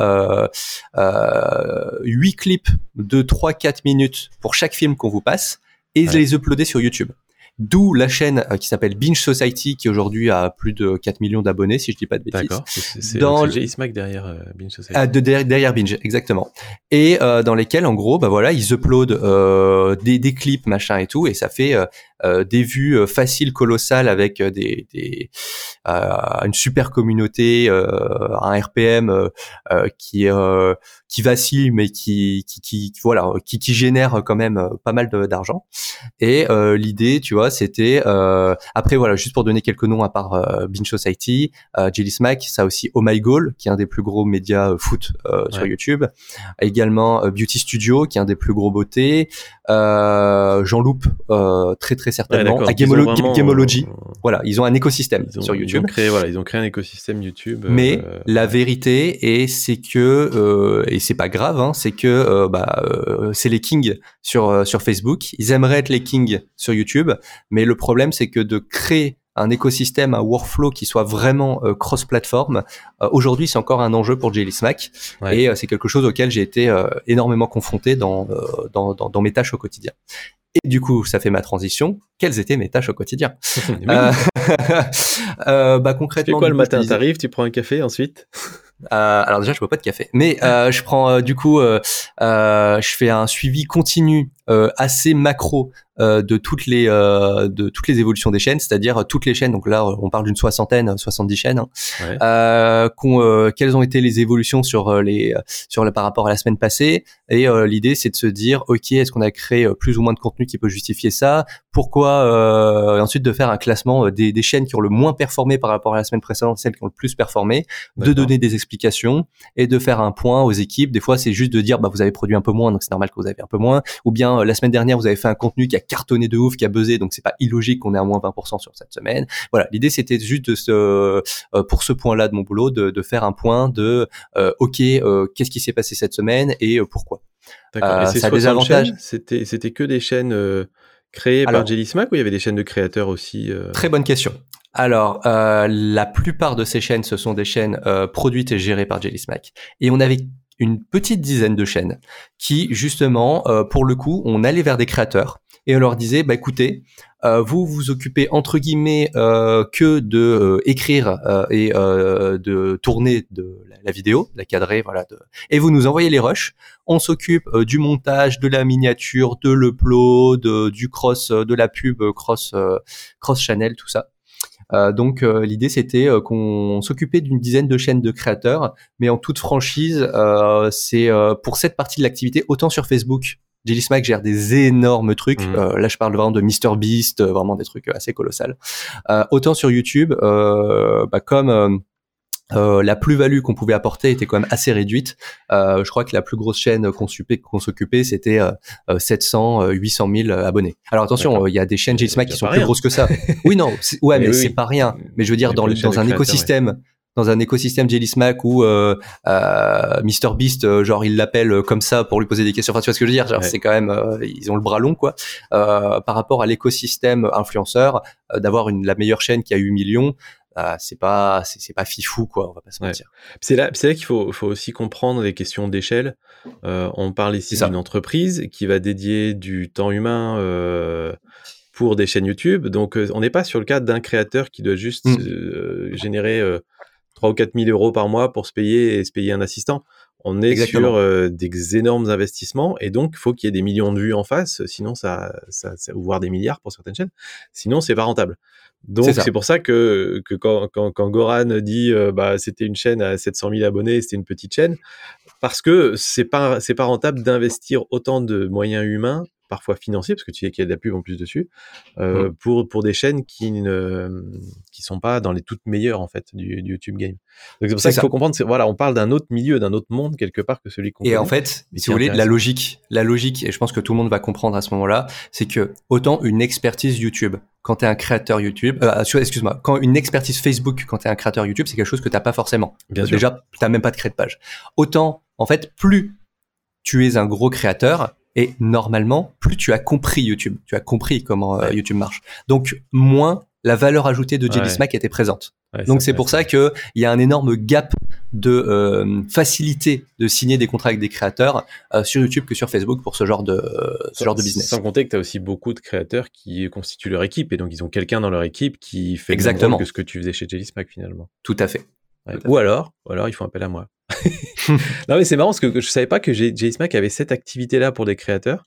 huit clips de 3-4 minutes pour chaque film qu'on vous passe et les uploader sur YouTube. D'où la chaîne euh, qui s'appelle Binge Society, qui aujourd'hui a plus de 4 millions d'abonnés, si je dis pas de bêtises. D'accord. C'est dans le... Smack derrière euh, Binge Society. Ah, de, derrière, Binge, exactement. Et euh, dans lesquels, en gros, bah voilà, ils uploadent euh, des, des clips, machin et tout, et ça fait euh, des vues faciles, colossales, avec des, des une super communauté, un RPM qui qui vacille, mais qui, qui, qui voilà, qui, qui génère quand même pas mal d'argent. Et l'idée, tu vois c'était euh, après voilà juste pour donner quelques noms à part euh, Binge Society, euh, Jelly Smack, ça aussi Oh My Goal qui est un des plus gros médias euh, foot euh, sur YouTube, également Beauty Studio qui est un des plus gros beautés, Jean Loup très très certainement, ouais, Gamology, voilà ils ont un écosystème sur YouTube. Ils ont créé voilà ils ont créé un écosystème YouTube. Mais la vérité et c'est que et c'est pas grave hein, c'est que bah c'est les kings sur sur Facebook, ils aimeraient être les kings sur YouTube, mais le problème, c'est que de créer un écosystème, un workflow qui soit vraiment euh, cross-platform. Euh, aujourd'hui, c'est encore un enjeu pour Jelly Smack et euh, c'est quelque chose auquel j'ai été énormément confronté dans, dans, dans, mes tâches au quotidien. Et du coup, ça fait ma transition. Quelles étaient mes tâches au quotidien bah concrètement, tu quoi le matin? T'arrives, tu prends un café ensuite? Alors déjà, je bois pas de café, mais je prends du coup, je fais un suivi continu assez macro euh, de toutes les euh, de toutes les évolutions des chaînes, c'est-à-dire toutes les chaînes. Donc là, on parle d'une soixantaine, 70 chaînes. Hein, euh, euh, quelles ont été les évolutions sur les sur le par rapport à la semaine passée Et l'idée, c'est de se dire, ok, est-ce qu'on a créé plus ou moins de contenu qui peut justifier ça? Pourquoi Et ensuite de faire un classement des, des chaînes qui ont le moins performé par rapport à la semaine précédente, celles qui ont le plus performé, de donner des explications et de faire un point aux équipes. Des fois, c'est juste de dire, bah vous avez produit un peu moins, donc c'est normal que vous avez un peu moins. Ou bien la semaine dernière, vous avez fait un contenu qui a cartonné de ouf, qui a buzzé, donc c'est pas illogique qu'on ait à moins 20% sur cette semaine. Voilà, l'idée c'était juste de se, euh, pour ce point-là de mon boulot, de, de faire un point de, euh, ok, euh, qu'est-ce qui s'est passé cette semaine et pourquoi. D'accord. ça a des avantages. C'était, c'était que des chaînes créées par Jelly Smack ou il y avait des chaînes de créateurs aussi Très bonne question. Alors, la plupart de ces chaînes, ce sont des chaînes produites et gérées par Jelly Smack. Et on avait une petite dizaine de chaînes qui, justement, pour le coup, on allait vers des créateurs et on leur disait bah écoutez euh, vous vous occupez entre guillemets euh, que de euh, écrire euh, et euh, de tourner de la, vidéo, la cadrer, voilà, et vous nous envoyez les rushs. On s'occupe du montage, de la miniature, de l'upload, du cross, de la pub, cross, cross channel, tout ça. Donc l'idée c'était qu'on s'occupait d'une dizaine de chaînes de créateurs, mais en toute franchise, c'est pour cette partie de l'activité autant sur Facebook Jelly Smack gère des énormes trucs. Mhm. Euh, là, je parle vraiment de Mr Beast, euh, vraiment des trucs euh, assez colossales. autant sur YouTube, bah, comme la plus-value qu'on pouvait apporter était quand même assez réduite. je crois que la plus grosse chaîne qu'on s'occupait, c'était 700, 800 000 abonnés. Alors attention, il y a des chaînes Jelly Smack qui sont plus grosses que ça. oui, non, ouais, mais, c'est pas rien. Mais je veux dire, dans, dans un écosystème dans un écosystème Jelly Smack où euh, euh, Mr Beast euh, genre il l'appelle comme ça pour lui poser des questions enfin tu vois ce que je veux dire? C'est quand même euh, ils ont le bras long quoi euh, par rapport à l'écosystème influenceur d'avoir la meilleure chaîne qui a 8 millions c'est pas c'est pas fifou quoi on va pas se mentir c'est là c'est là qu'il faut faut aussi comprendre les questions d'échelle on parle ici d'une entreprise qui va dédier du temps humain pour des chaînes YouTube donc on n'est pas sur le cas d'un créateur qui doit juste mmh. générer 3 ou 4 000 euros par mois pour se payer et se payer un assistant. On est sur euh, des énormes investissements et donc il faut qu'il y ait des millions de vues en face, sinon ça, ça, ça voire des milliards pour certaines chaînes. Sinon c'est pas rentable. Donc c'est pour ça que, que quand, quand, quand Goran dit euh, bah c'était une chaîne à 700 000 abonnés, c'était une petite chaîne, parce que c'est pas c'est pas rentable d'investir autant de moyens humains parfois financiers, parce que tu sais qu'il y a de la pub en plus dessus, euh, mmh. pour, pour des chaînes qui ne qui sont pas dans les toutes meilleures en fait du, YouTube game. Donc c'est pour ça qu'il faut comprendre, c'est voilà, on parle d'un autre milieu, d'un autre monde quelque part que celui qu'on Et en fait, si vous voulez, la logique, la logique, et je pense que tout le monde va comprendre à ce moment-là, c'est que autant une expertise YouTube, quand tu es un créateur YouTube, euh, excuse-moi, quand une expertise Facebook, quand tu es un créateur YouTube, c'est quelque chose que t'as pas forcément. Bien Déjà, t'as même pas de créer de page. Autant, en fait, plus tu es un gros créateur, et normalement, plus tu as compris YouTube, tu as compris comment euh, YouTube marche. Donc, moins la valeur ajoutée de Jelly Smack était présente. Donc c'est pour ça que il y a un énorme gap de euh, facilité de signer des contrats avec des créateurs euh, sur YouTube que sur Facebook pour ce genre de ce genre de business. Sans compter que tu as aussi beaucoup de créateurs qui constituent leur équipe et donc ils ont quelqu'un dans leur équipe qui fait exactement que ce que tu faisais chez Jelly Smack finalement. Tout à fait. ou alors, ou alors ils font appel à moi. non mais c'est marrant parce que je savais pas que Smack avait cette activité là pour des créateurs.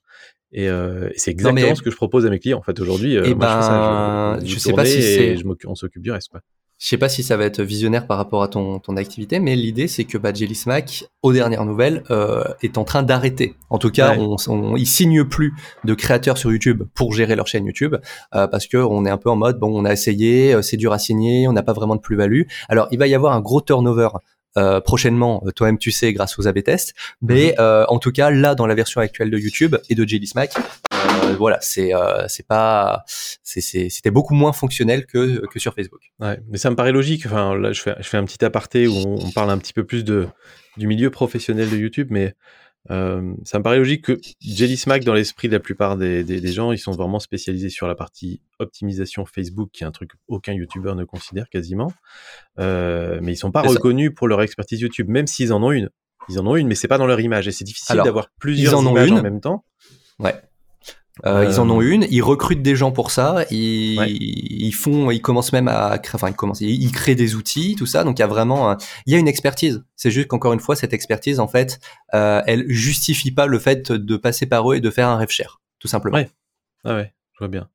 Et euh, c'est exactement ce que je propose à mes clients en fait aujourd'hui. Euh, eh ben, je, sais pas si c'est. On s'occupe du reste quoi. Je sais pas si ça va être visionnaire par rapport à ton, ton activité, mais l'idée c'est que bah, Jelly Smack, aux dernières nouvelles, euh, est en train d'arrêter. En tout cas, on, on, ils signent plus de créateurs sur YouTube pour gérer leur chaîne YouTube, euh, parce que on est un peu en mode bon, on a essayé, c'est dur à signer, on n'a pas vraiment de plus-value. Alors il va y avoir un gros turnover euh, prochainement, euh, toi-même tu sais, grâce aux A/B tests. Mais mhm. euh, en tout cas, là, dans la version actuelle de YouTube et de Jelly Smack, voilà, c'est c'est pas, c'était beaucoup moins fonctionnel que que sur Facebook. Ouais, mais ça me paraît logique. Enfin, là, je fais je fais un petit aparté où on, on parle un petit peu plus de du milieu professionnel de YouTube, mais euh, ça me paraît logique que Jelly Smack, dans l'esprit de la plupart des, des, des, gens, ils sont vraiment spécialisés sur la partie optimisation Facebook, qui est un truc qu'aucun YouTuber ne considère quasiment. Euh, mais ils sont pas reconnus pour leur expertise YouTube, même s'ils en ont une. Ils en ont une, mais c'est pas dans leur image. Et c'est difficile d'avoir plusieurs images en même temps. Ouais. Euh, ils en ont euh, une, ils recrutent des gens pour ça, ils, ils font, ils commencent même à, enfin ils commencent, ils créent des outils, tout ça. Donc il y a vraiment, il y a une expertise. C'est juste qu'encore une fois, cette expertise, en fait, euh, elle justifie pas le fait de passer par eux et de faire un rêve cher tout simplement. Ouais, ah ouais, je vois bien.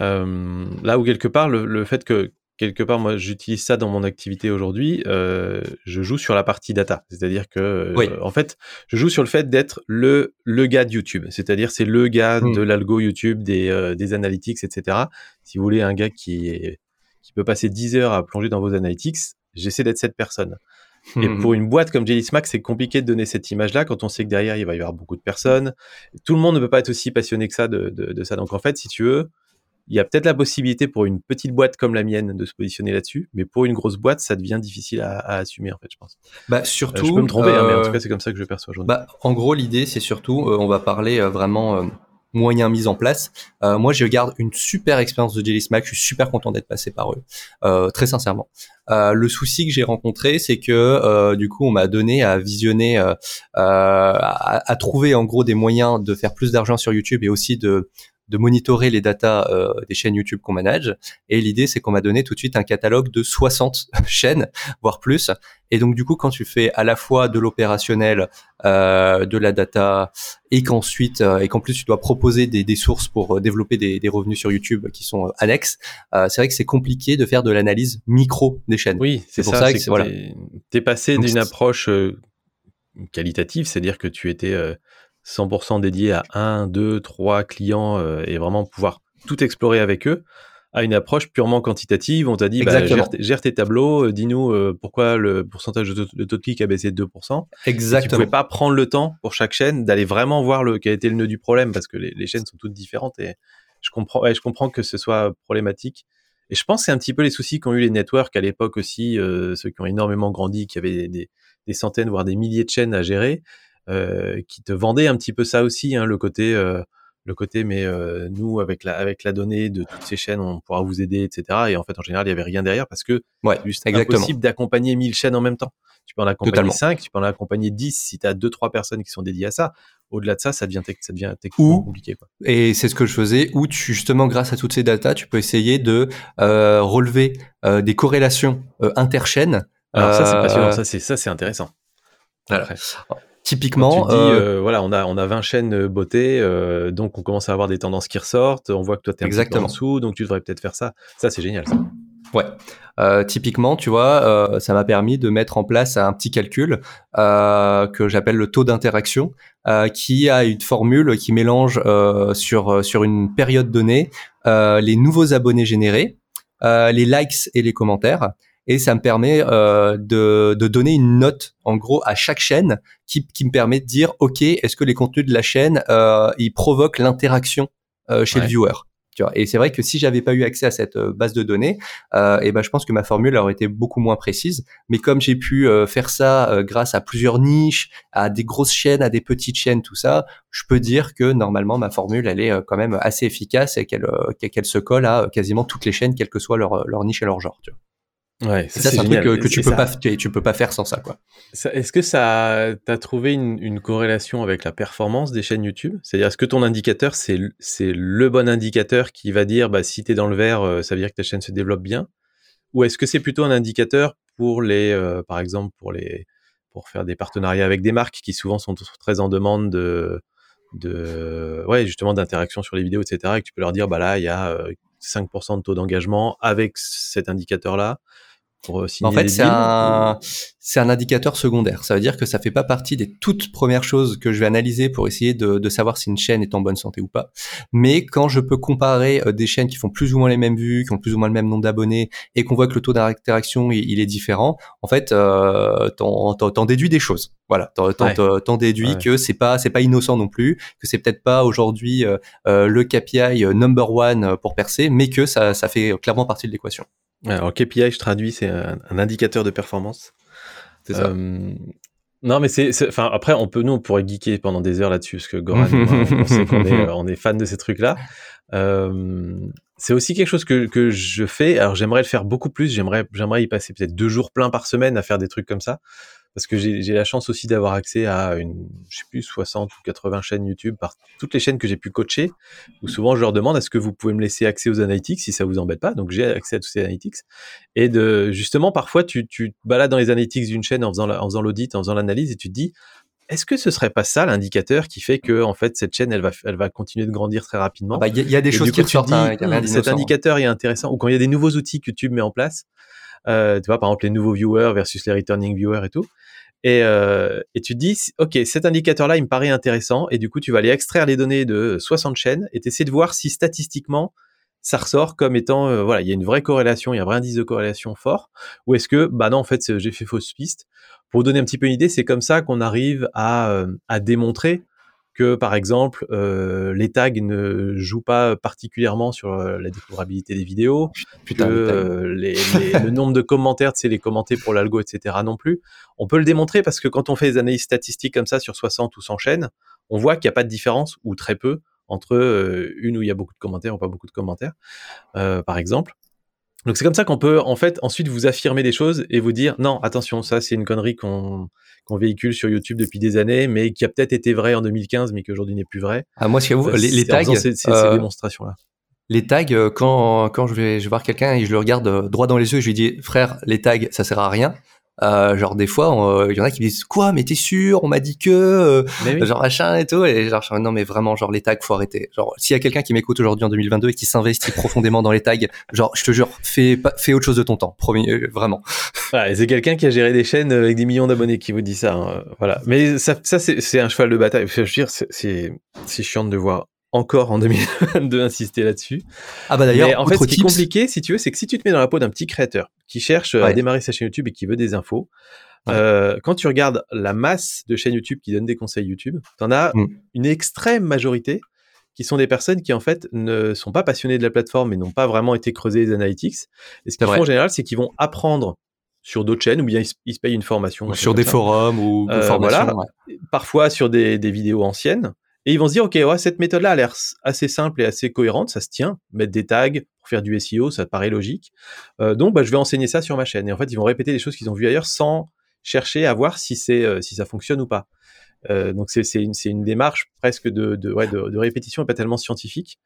Euh, là où quelque part, le, fait que quelque part, moi, j'utilise ça dans mon activité aujourd'hui, euh, je joue sur la partie data. C'est-à-dire que, euh, en fait, je joue sur le fait d'être le, le gars de YouTube. C'est-à-dire, c'est le gars mmh. de l'algo YouTube, des, des analytics, etc. Si vous voulez un gars qui, est, qui peut passer 10 heures à plonger dans vos analytics, j'essaie d'être cette personne. Et mmh. pour une boîte comme Jelly Smack, c'est compliqué de donner cette image-là quand on sait que derrière, il va y avoir beaucoup de personnes. Tout le monde ne peut pas être aussi passionné que ça de, de, ça. Donc, en fait, si tu veux, il y a peut-être la possibilité pour une petite boîte comme la mienne de se positionner là-dessus, mais pour une grosse boîte, ça devient difficile à, assumer, en fait, je pense. Bah, surtout. Euh, je peux me tromper, hein, mais en tout euh, cas, c'est comme ça que je perçois aujourd'hui. Bah, en gros, l'idée, c'est surtout, euh, on va parler vraiment moyens mis en place. Euh, moi, je garde une super expérience de Jelly Smack. Je suis super content d'être passé par eux, euh, très sincèrement. Euh, le souci que j'ai rencontré, c'est que euh, du coup, on m'a donné à visionner, euh, à, à, trouver en gros des moyens de faire plus d'argent sur YouTube et aussi de de monitorer les datas euh, des chaînes YouTube qu'on manage. Et l'idée, c'est qu'on m'a donné tout de suite un catalogue de 60 chaînes, voire plus. Et donc, du coup, quand tu fais à la fois de l'opérationnel, euh, de la data, et qu'ensuite, euh, et qu'en plus, tu dois proposer des, des sources pour euh, développer des, des, revenus sur YouTube qui sont annexes, c'est vrai que c'est compliqué de faire de l'analyse micro des chaînes. Oui, c'est pour ça, que, voilà. T'es passé d'une approche qualitative, c'est-à-dire que tu étais 100% dédié à un, deux, trois clients euh, et vraiment pouvoir tout explorer avec eux, à une approche purement quantitative. On t'a dit, bah, gère, tes tableaux, euh, dis-nous euh, pourquoi le pourcentage de, taux de clic a baissé de 2%. Exactement. tu pouvais pas prendre le temps pour chaque chaîne d'aller vraiment voir le, quel était le nœud du problème parce que les, chaînes sont toutes différentes et je comprends, je comprends que ce soit problématique. Et je pense que c'est un petit peu les soucis qu'ont eu les networks à l'époque aussi, ceux qui ont énormément grandi, qui avaient des, des, centaines, voire des milliers de chaînes à gérer. Euh, qui te vendait un petit peu ça aussi, hein, le côté euh, le côté mais euh, nous avec la avec la donnée de toutes ces chaînes on pourra vous aider etc et en fait en général il y avait rien derrière parce que ouais, c'est impossible d'accompagner 1000 chaînes en même temps. Tu peux en accompagner 5 tu peux en accompagner 10 si tu as deux trois personnes qui sont dédiées à ça. Au-delà de ça ça devient ça devient techniquement compliqué quoi. et c'est ce que je faisais où tu justement grâce à toutes ces datas tu peux essayer de euh, relever euh, des corrélations interchaînes. Alors ça c'est passionnant. Ça c'est ça c'est intéressant. Après. Typiquement, tu dis, euh, euh, voilà, on a on a 20 chaînes euh, beauté, donc on commence à avoir des tendances qui ressortent. On voit que toi t'es un peu en dessous, donc tu devrais peut-être faire ça. Ça c'est génial. Ça. Ouais. typiquement, tu vois, ça m'a permis de mettre en place un petit calcul que j'appelle le taux d'interaction, qui a une formule qui mélange sur sur une période donnée les nouveaux abonnés générés, les likes et les commentaires et ça me permet euh, de, de, donner une note en gros à chaque chaîne qui, qui me permet de dire ok est-ce que les contenus de la chaîne euh, ils provoquent l'interaction euh, chez le viewer tu vois. Et c'est vrai que si j'avais pas eu accès à cette euh, base de données euh, et ben je pense que ma formule aurait été beaucoup moins précise. Mais comme j'ai pu euh, faire ça euh, grâce à plusieurs niches à des grosses chaînes à des petites chaînes tout ça je peux dire que normalement ma formule elle est quand même assez efficace et qu'elle qu'elle se colle à quasiment toutes les chaînes quelle que soit leur, leur niche et leur genre tu vois Ouais, ça, c'est un truc que, tu peux pas, tu, peux pas faire sans ça, quoi. Est-ce que ça, t'as trouvé une, une, corrélation avec la performance des chaînes YouTube? C'est-à-dire, est-ce que ton indicateur, c'est, c'est le bon indicateur qui va dire, bah, si t'es dans le vert, euh, ça veut dire que ta chaîne se développe bien? Ou est-ce que c'est plutôt un indicateur pour les, euh, par exemple, pour les, pour faire des partenariats avec des marques qui souvent sont très en demande de, de, ouais, justement, d'interaction sur les vidéos, etc. Et que tu peux leur dire, bah là, il y a 5% euh, de taux d'engagement avec cet indicateur-là pour euh, En fait, c'est un, c'est un indicateur secondaire. Ça veut dire que ça fait pas partie des toutes premières choses que je vais analyser pour essayer de, de savoir si une chaîne est en bonne santé ou pas. Mais quand je peux comparer euh, des chaînes qui font plus ou moins les mêmes vues, qui ont plus ou moins le même nombre d'abonnés, et qu'on voit que le taux d'interaction il, est différent, en fait, euh, t'en, t'en, déduis des choses. Voilà, t'en, t'en, déduis que c'est pas c'est pas innocent non plus, que c'est peut-être pas aujourd'hui euh, le KPI number one pour percer, mais que ça, ça fait clairement partie de l'équation. Alors KPI, je traduis, c'est un, indicateur de performance. C'est ça. Euh, non, mais c'est, enfin après, on peut nous on pourrait geeker pendant des heures là-dessus, parce que Goran, on, sait qu'on est, euh, on est fan de ces trucs-là. Euh, c'est aussi quelque chose que, que je fais. Alors j'aimerais le faire beaucoup plus. J'aimerais, j'aimerais y passer peut-être deux jours pleins par semaine à faire des trucs comme ça parce que j'ai la chance aussi d'avoir accès à une, je sais plus, 60 ou 80 chaînes YouTube par toutes les chaînes que j'ai pu coacher, où souvent je leur demande est-ce que vous pouvez me laisser accès aux analytics si ça vous embête pas? Donc j'ai accès à tous ces analytics. Et de, justement, parfois tu, tu te balades dans les analytics d'une chaîne en faisant l'audit, en faisant l'analyse et tu te dis, est-ce que ce serait pas ça l'indicateur qui fait que en fait cette chaîne elle va elle va continuer de grandir très rapidement? Ah bah, Il y, a des choses qui ressortent. Hein, hmm, cet indicateur est intéressant ou quand il y a des nouveaux outils que YouTube met en place, euh, tu vois par exemple les nouveaux viewers versus les returning viewers et tout. Et, euh, et tu dis, OK, cet indicateur-là, il me paraît intéressant. Et du coup, tu vas aller extraire les données de 60 chaînes et essayer de voir si statistiquement, ça ressort comme étant, euh, voilà, il y a une vraie corrélation, il y a un vrai indice de corrélation fort. Ou est-ce que, bah non, en fait, j'ai fait fausse piste. Pour donner un petit peu une idée, c'est comme ça qu'on arrive à, euh, à démontrer que par exemple euh, les tags ne jouent pas particulièrement sur euh, la découvrabilité des vidéos, Putain, que euh, les, le nombre de commentaires, c'est les commenter pour l'algo, etc. non plus. On peut le démontrer parce que quand on fait des analyses statistiques comme ça sur 60 ou 100 chaînes, on voit qu'il n'y a pas de différence ou très peu entre une où il y a beaucoup de commentaires ou pas beaucoup de commentaires, par exemple. Donc c'est comme ça qu'on peut en fait ensuite vous affirmer des choses et vous dire non attention ça c'est une connerie qu'on véhicule sur YouTube depuis des années mais qui a peut-être été vrai en 2015 mais qui aujourd'hui n'est plus vrai. Ah moi ce vous les, les tags ces, ces, euh, démonstrations là. Les tags euh, quand quand je vais je vais voir quelqu'un et je le regarde euh, droit dans les yeux je lui dis frère les tags ça sert à rien euh, genre des fois, il y en a qui me disent quoi, mais t'es sûr? On m'a dit que, euh, genre machin et tout. Et genre non, mais vraiment, genre les tags, faut arrêter. Genre s'il y a quelqu'un qui m'écoute aujourd'hui en 2022 et qui s'investit profondément dans les tags, genre je te jure, fais fais autre chose de ton temps, promis, euh, vraiment. Ouais, c'est quelqu'un qui a géré des chaînes avec des millions d'abonnés qui vous dit ça. Hein. Voilà. Mais ça, ça c'est un cheval de bataille. Je veux dire, c'est c'est chiant de voir encore en 2022 insister là-dessus. Ah bah d'ailleurs, en fait, ce qui est compliqué, si tu veux, c'est que si tu te mets dans la peau d'un petit créateur qui cherche à démarrer sa chaîne YouTube et qui veut des infos, euh, quand tu regardes la masse de chaînes YouTube qui donnent des conseils YouTube, tu en as mm. une extrême majorité qui sont des personnes qui en fait ne sont pas passionnées de la plateforme et n'ont pas vraiment été creusées les analytics. Et ce qu'ils font en général, c'est qu'ils vont apprendre sur d'autres chaînes ou bien ils, se payent une formation. sur des forums ou euh, Voilà. Parfois sur des, des vidéos anciennes. Et ils vont se dire, OK, ouais, cette méthode-là a l'air assez simple et assez cohérente, ça se tient. Mettre des tags pour faire du SEO, ça paraît logique. Euh, donc, bah, je vais enseigner ça sur ma chaîne. Et en fait, ils vont répéter des choses qu'ils ont vues ailleurs sans chercher à voir si c'est euh, si ça fonctionne ou pas. Euh, donc c'est une, une démarche presque de, de, ouais, de, de, répétition et pas tellement scientifique.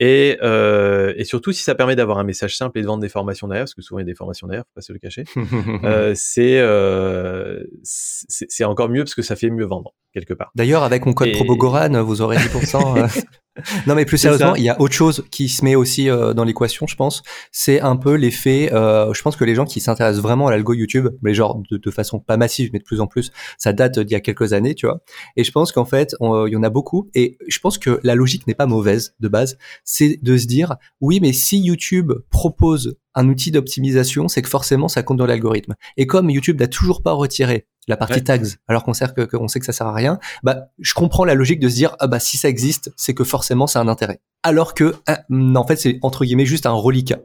Et, euh, et surtout si ça permet d'avoir un message simple et de vendre des formations derrière, parce que souvent il y a des formations derrière, faut pas se le cacher. euh, c'est euh, c'est encore mieux parce que ça fait mieux vendre quelque part. D'ailleurs avec mon code et... Probogoran, vous aurez 10%. non, mais plus sérieusement, il y a autre chose qui se met aussi euh, dans l'équation, je pense. C'est un peu l'effet. Euh, je pense que les gens qui s'intéressent vraiment à l'algo YouTube, mais genre de, de, façon pas massive, mais de plus en plus, ça date d'il y a quelques années, tu vois. Et je pense qu'en fait, il y en a beaucoup. Et je pense que la logique n'est pas mauvaise de base. C'est de se dire, oui, mais si YouTube propose un outil d'optimisation, c'est que forcément ça compte dans l'algorithme. Et comme YouTube n'a toujours pas retiré la partie tags, alors qu'on sait que, qu'on sait que ça sert à rien, bah, je comprends la logique de se dire, ah bah, si ça existe, c'est que forcément, c'est un intérêt. Alors que, ah, en fait, c'est entre guillemets juste un reliquat.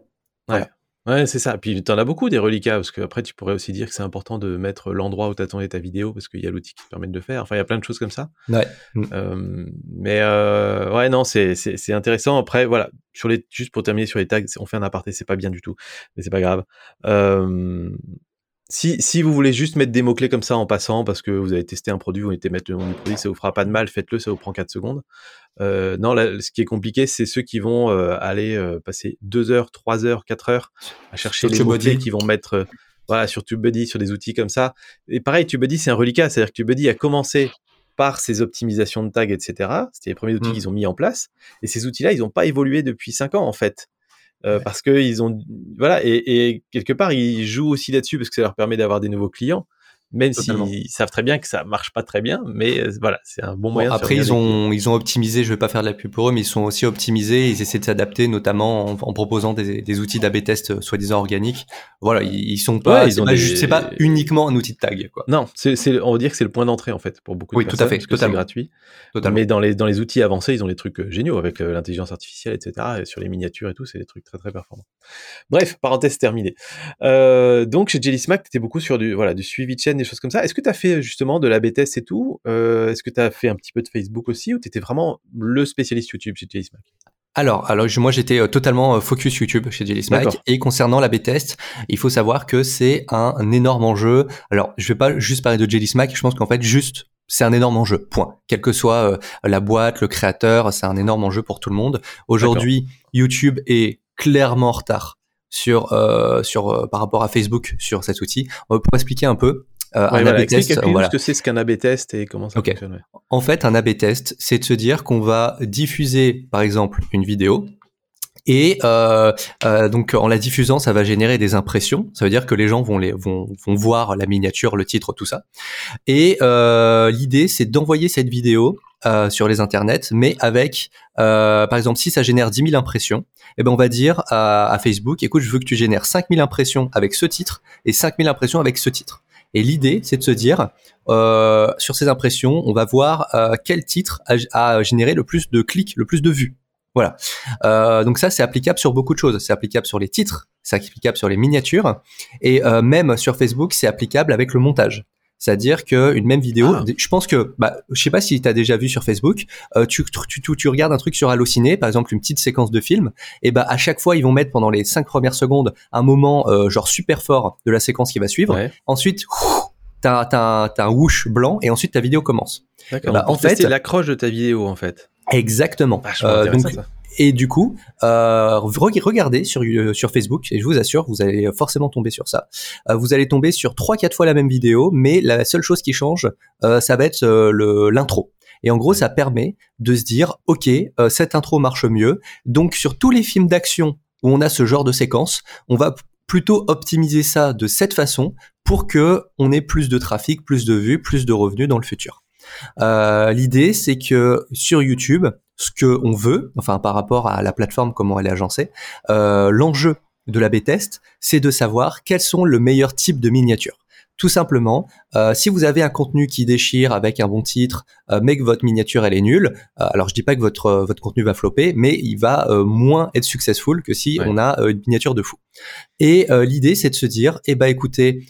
Ouais. Ouais, c'est ça. Puis en as beaucoup des reliquats, parce qu'après tu pourrais aussi dire que c'est important de mettre l'endroit où t'attendais ta vidéo, parce qu'il y a l'outil qui te permet de le faire. Enfin, il y a plein de choses comme ça. Ouais. Euh, mais euh, ouais, non, c'est c'est intéressant. Après, voilà, sur les juste pour terminer sur les tags, on fait un aparté, c'est pas bien du tout, mais c'est pas grave. Euh, si, si vous voulez juste mettre des mots-clés comme ça en passant, parce que vous avez testé un produit, vous avez mettre le nom du produit, ça vous fera pas de mal, faites-le, ça vous prend 4 secondes. Euh, non, là, ce qui est compliqué, c'est ceux qui vont euh, aller euh, passer 2 heures, 3 heures, 4 heures à chercher les mots-clés qui vont mettre voilà, sur TubeBuddy, sur des outils comme ça. Et pareil, TubeBuddy, c'est un reliquat, c'est-à-dire que TubeBuddy a commencé par ses optimisations de tags, etc. C'était les premiers outils mmh. qu'ils ont mis en place. Et ces outils-là, ils n'ont pas évolué depuis 5 ans, en fait. Euh, parce que ils ont voilà et, et, quelque part ils jouent aussi là-dessus parce que ça leur permet d'avoir des nouveaux clients même s'ils savent très bien que ça marche pas très bien, mais euh, voilà, c'est un bon moyen. Bon, après, ils ont, ils ont optimisé, je vais pas faire de la pub pour eux, mais ils sont aussi optimisés, ils essaient de s'adapter, notamment en, en proposant des, des outils d'AB test euh, soi-disant organiques. Voilà, ils, ils sont pas, ouais, c'est pas, des... pas, uniquement un outil de tag, quoi. Non, c'est, on va dire que c'est le point d'entrée, en fait, pour beaucoup de oui, personnes. tout à fait, parce que c'est gratuit. Totalement. Mais dans les, dans les outils avancés, ils ont des trucs euh, géniaux avec l'intelligence artificielle, etc. Et sur les miniatures et tout, c'est des trucs très, très performants. Bref, parenthèse terminée. Euh, donc, chez Jelly Smack, t'étais beaucoup sur du, voilà, du suivi de chaîne, des choses comme ça. Est-ce que t'as fait justement de la BTS et tout euh, Est-ce que tu as fait un petit peu de Facebook aussi ou tu étais vraiment le spécialiste YouTube chez Jelly Smack? Alors, alors moi j'étais euh, totalement euh, focus YouTube chez Jelly Smack et concernant la B-test, il faut savoir que c'est un, un, énorme enjeu. Alors, je vais pas juste parler de Jelly Smack, je pense qu'en fait juste c'est un énorme enjeu. Point. Quelle que soit euh, la boîte, le créateur, c'est un énorme enjeu pour tout le monde. Aujourd'hui, YouTube est clairement en retard sur euh, sur par rapport à Facebook sur cet outil. Pour expliquer un peu, un A/B test. Voilà. ce que c'est ce qu'un A/B test et comment ça fonctionne. En fait, un A/B test, c'est de se dire qu'on va diffuser, par exemple, une vidéo et euh, euh, donc en la diffusant, ça va générer des impressions. Ça veut dire que les gens vont les vont, vont voir la miniature, le titre, tout ça. Et euh, l'idée, c'est d'envoyer cette vidéo euh, sur les internets, mais avec, euh, par exemple, si ça génère 10 000 impressions, eh ben on va dire à, à, Facebook, écoute, je veux que tu génères 5 000 impressions avec ce titre et 5 000 impressions avec ce titre. Et l'idée, c'est de se dire, euh, sur ces impressions, on va voir euh, quel titre a, généré le plus de clics, le plus de vues. Voilà. Euh, donc ça, c'est applicable sur beaucoup de choses. C'est applicable sur les titres, c'est applicable sur les miniatures, et même sur Facebook, c'est applicable avec le montage. C'est-à-dire qu'une même vidéo, ah. je pense que, bah, je sais pas si tu as déjà vu sur Facebook, euh, tu, tu, tu, tu, regardes un truc sur Allociné, par exemple une petite séquence de film, et bah à chaque fois ils vont mettre pendant les cinq premières secondes un moment euh, genre super fort de la séquence qui va suivre. Ensuite, t'as as, as, un whoosh blanc et ensuite ta vidéo commence. D'accord. Bah, en fait, c'est l'accroche de ta vidéo en fait. Exactement. Euh, donc, et du coup, euh, regardez sur euh, sur Facebook et je vous assure, vous allez forcément tomber sur ça. Euh, vous allez tomber sur trois quatre fois la même vidéo, mais la seule chose qui change, euh, ça va être l'intro. Et en gros, ça permet de se dire, ok, cette intro marche mieux. Donc sur tous les films d'action où on a ce genre de séquence, on va plutôt optimiser ça de cette façon pour que on ait plus de trafic, plus de vues, plus de revenus dans le futur. Euh, L'idée, c'est que sur YouTube, ce que on veut, enfin par rapport à la plateforme, comment elle est agencée, euh, l'enjeu de la B-test, c'est de savoir quels sont le meilleur type de miniatures. Tout simplement, euh, si vous avez un contenu qui déchire avec un bon titre, euh, mais que votre miniature elle est nulle, euh, alors je dis pas que votre votre contenu va flopper, mais il va euh, moins être successful que si on a une miniature de fou. Et l'idée c'est de se dire, eh ben écoutez,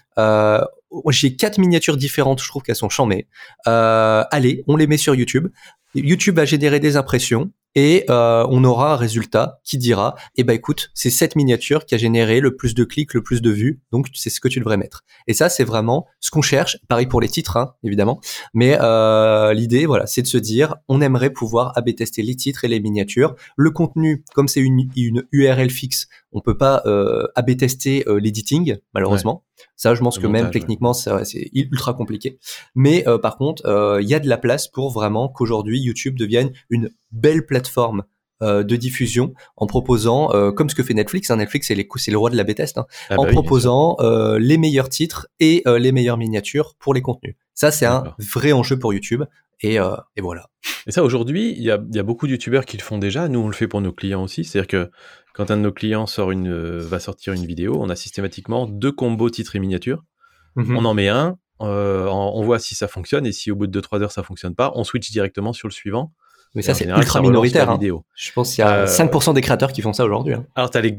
j'ai quatre miniatures différentes, je trouve qu'elles sont chambées. allez, on les met sur YouTube. YouTube va générer des impressions et euh, on aura un résultat qui dira eh ben écoute c'est cette miniature qui a généré le plus de clics le plus de vues donc c'est ce que tu devrais mettre. Et ça c'est vraiment ce qu'on cherche. Pareil pour les titres hein, évidemment. Mais euh, l'idée voilà c'est de se dire on aimerait pouvoir AB tester les titres et les miniatures. Le contenu comme c'est une, une URL fixe on peut pas euh, AB tester euh, l'editing malheureusement ça je pense que même techniquement c'est ultra compliqué. Mais euh, par contre euh, il y a de la place pour vraiment qu'aujourd'hui YouTube devienne une belle plateforme euh, de diffusion en proposant, comme ce que fait Netflix, hein, Netflix c'est, le roi de la B-test, hein, ah en bah proposant les meilleurs titres et les meilleures miniatures pour les contenus. Ça c'est un vrai enjeu pour YouTube et, et voilà. Et ça aujourd'hui, il y a, y a, beaucoup de youtubeurs qui le font déjà. Nous on le fait pour nos clients aussi, c'est-à-dire que quand un de nos clients sort une, va sortir une vidéo, on a systématiquement deux combos titres et miniatures. Mm-hmm. On en met un, on voit si ça fonctionne et si au bout de 2-3 heures ça fonctionne pas, on switch directement sur le suivant mais ça, c'est ultra minoritaire. Hein. Je pense qu'il y a 5% euh, des créateurs qui font ça aujourd'hui. Hein. Alors, tu as les,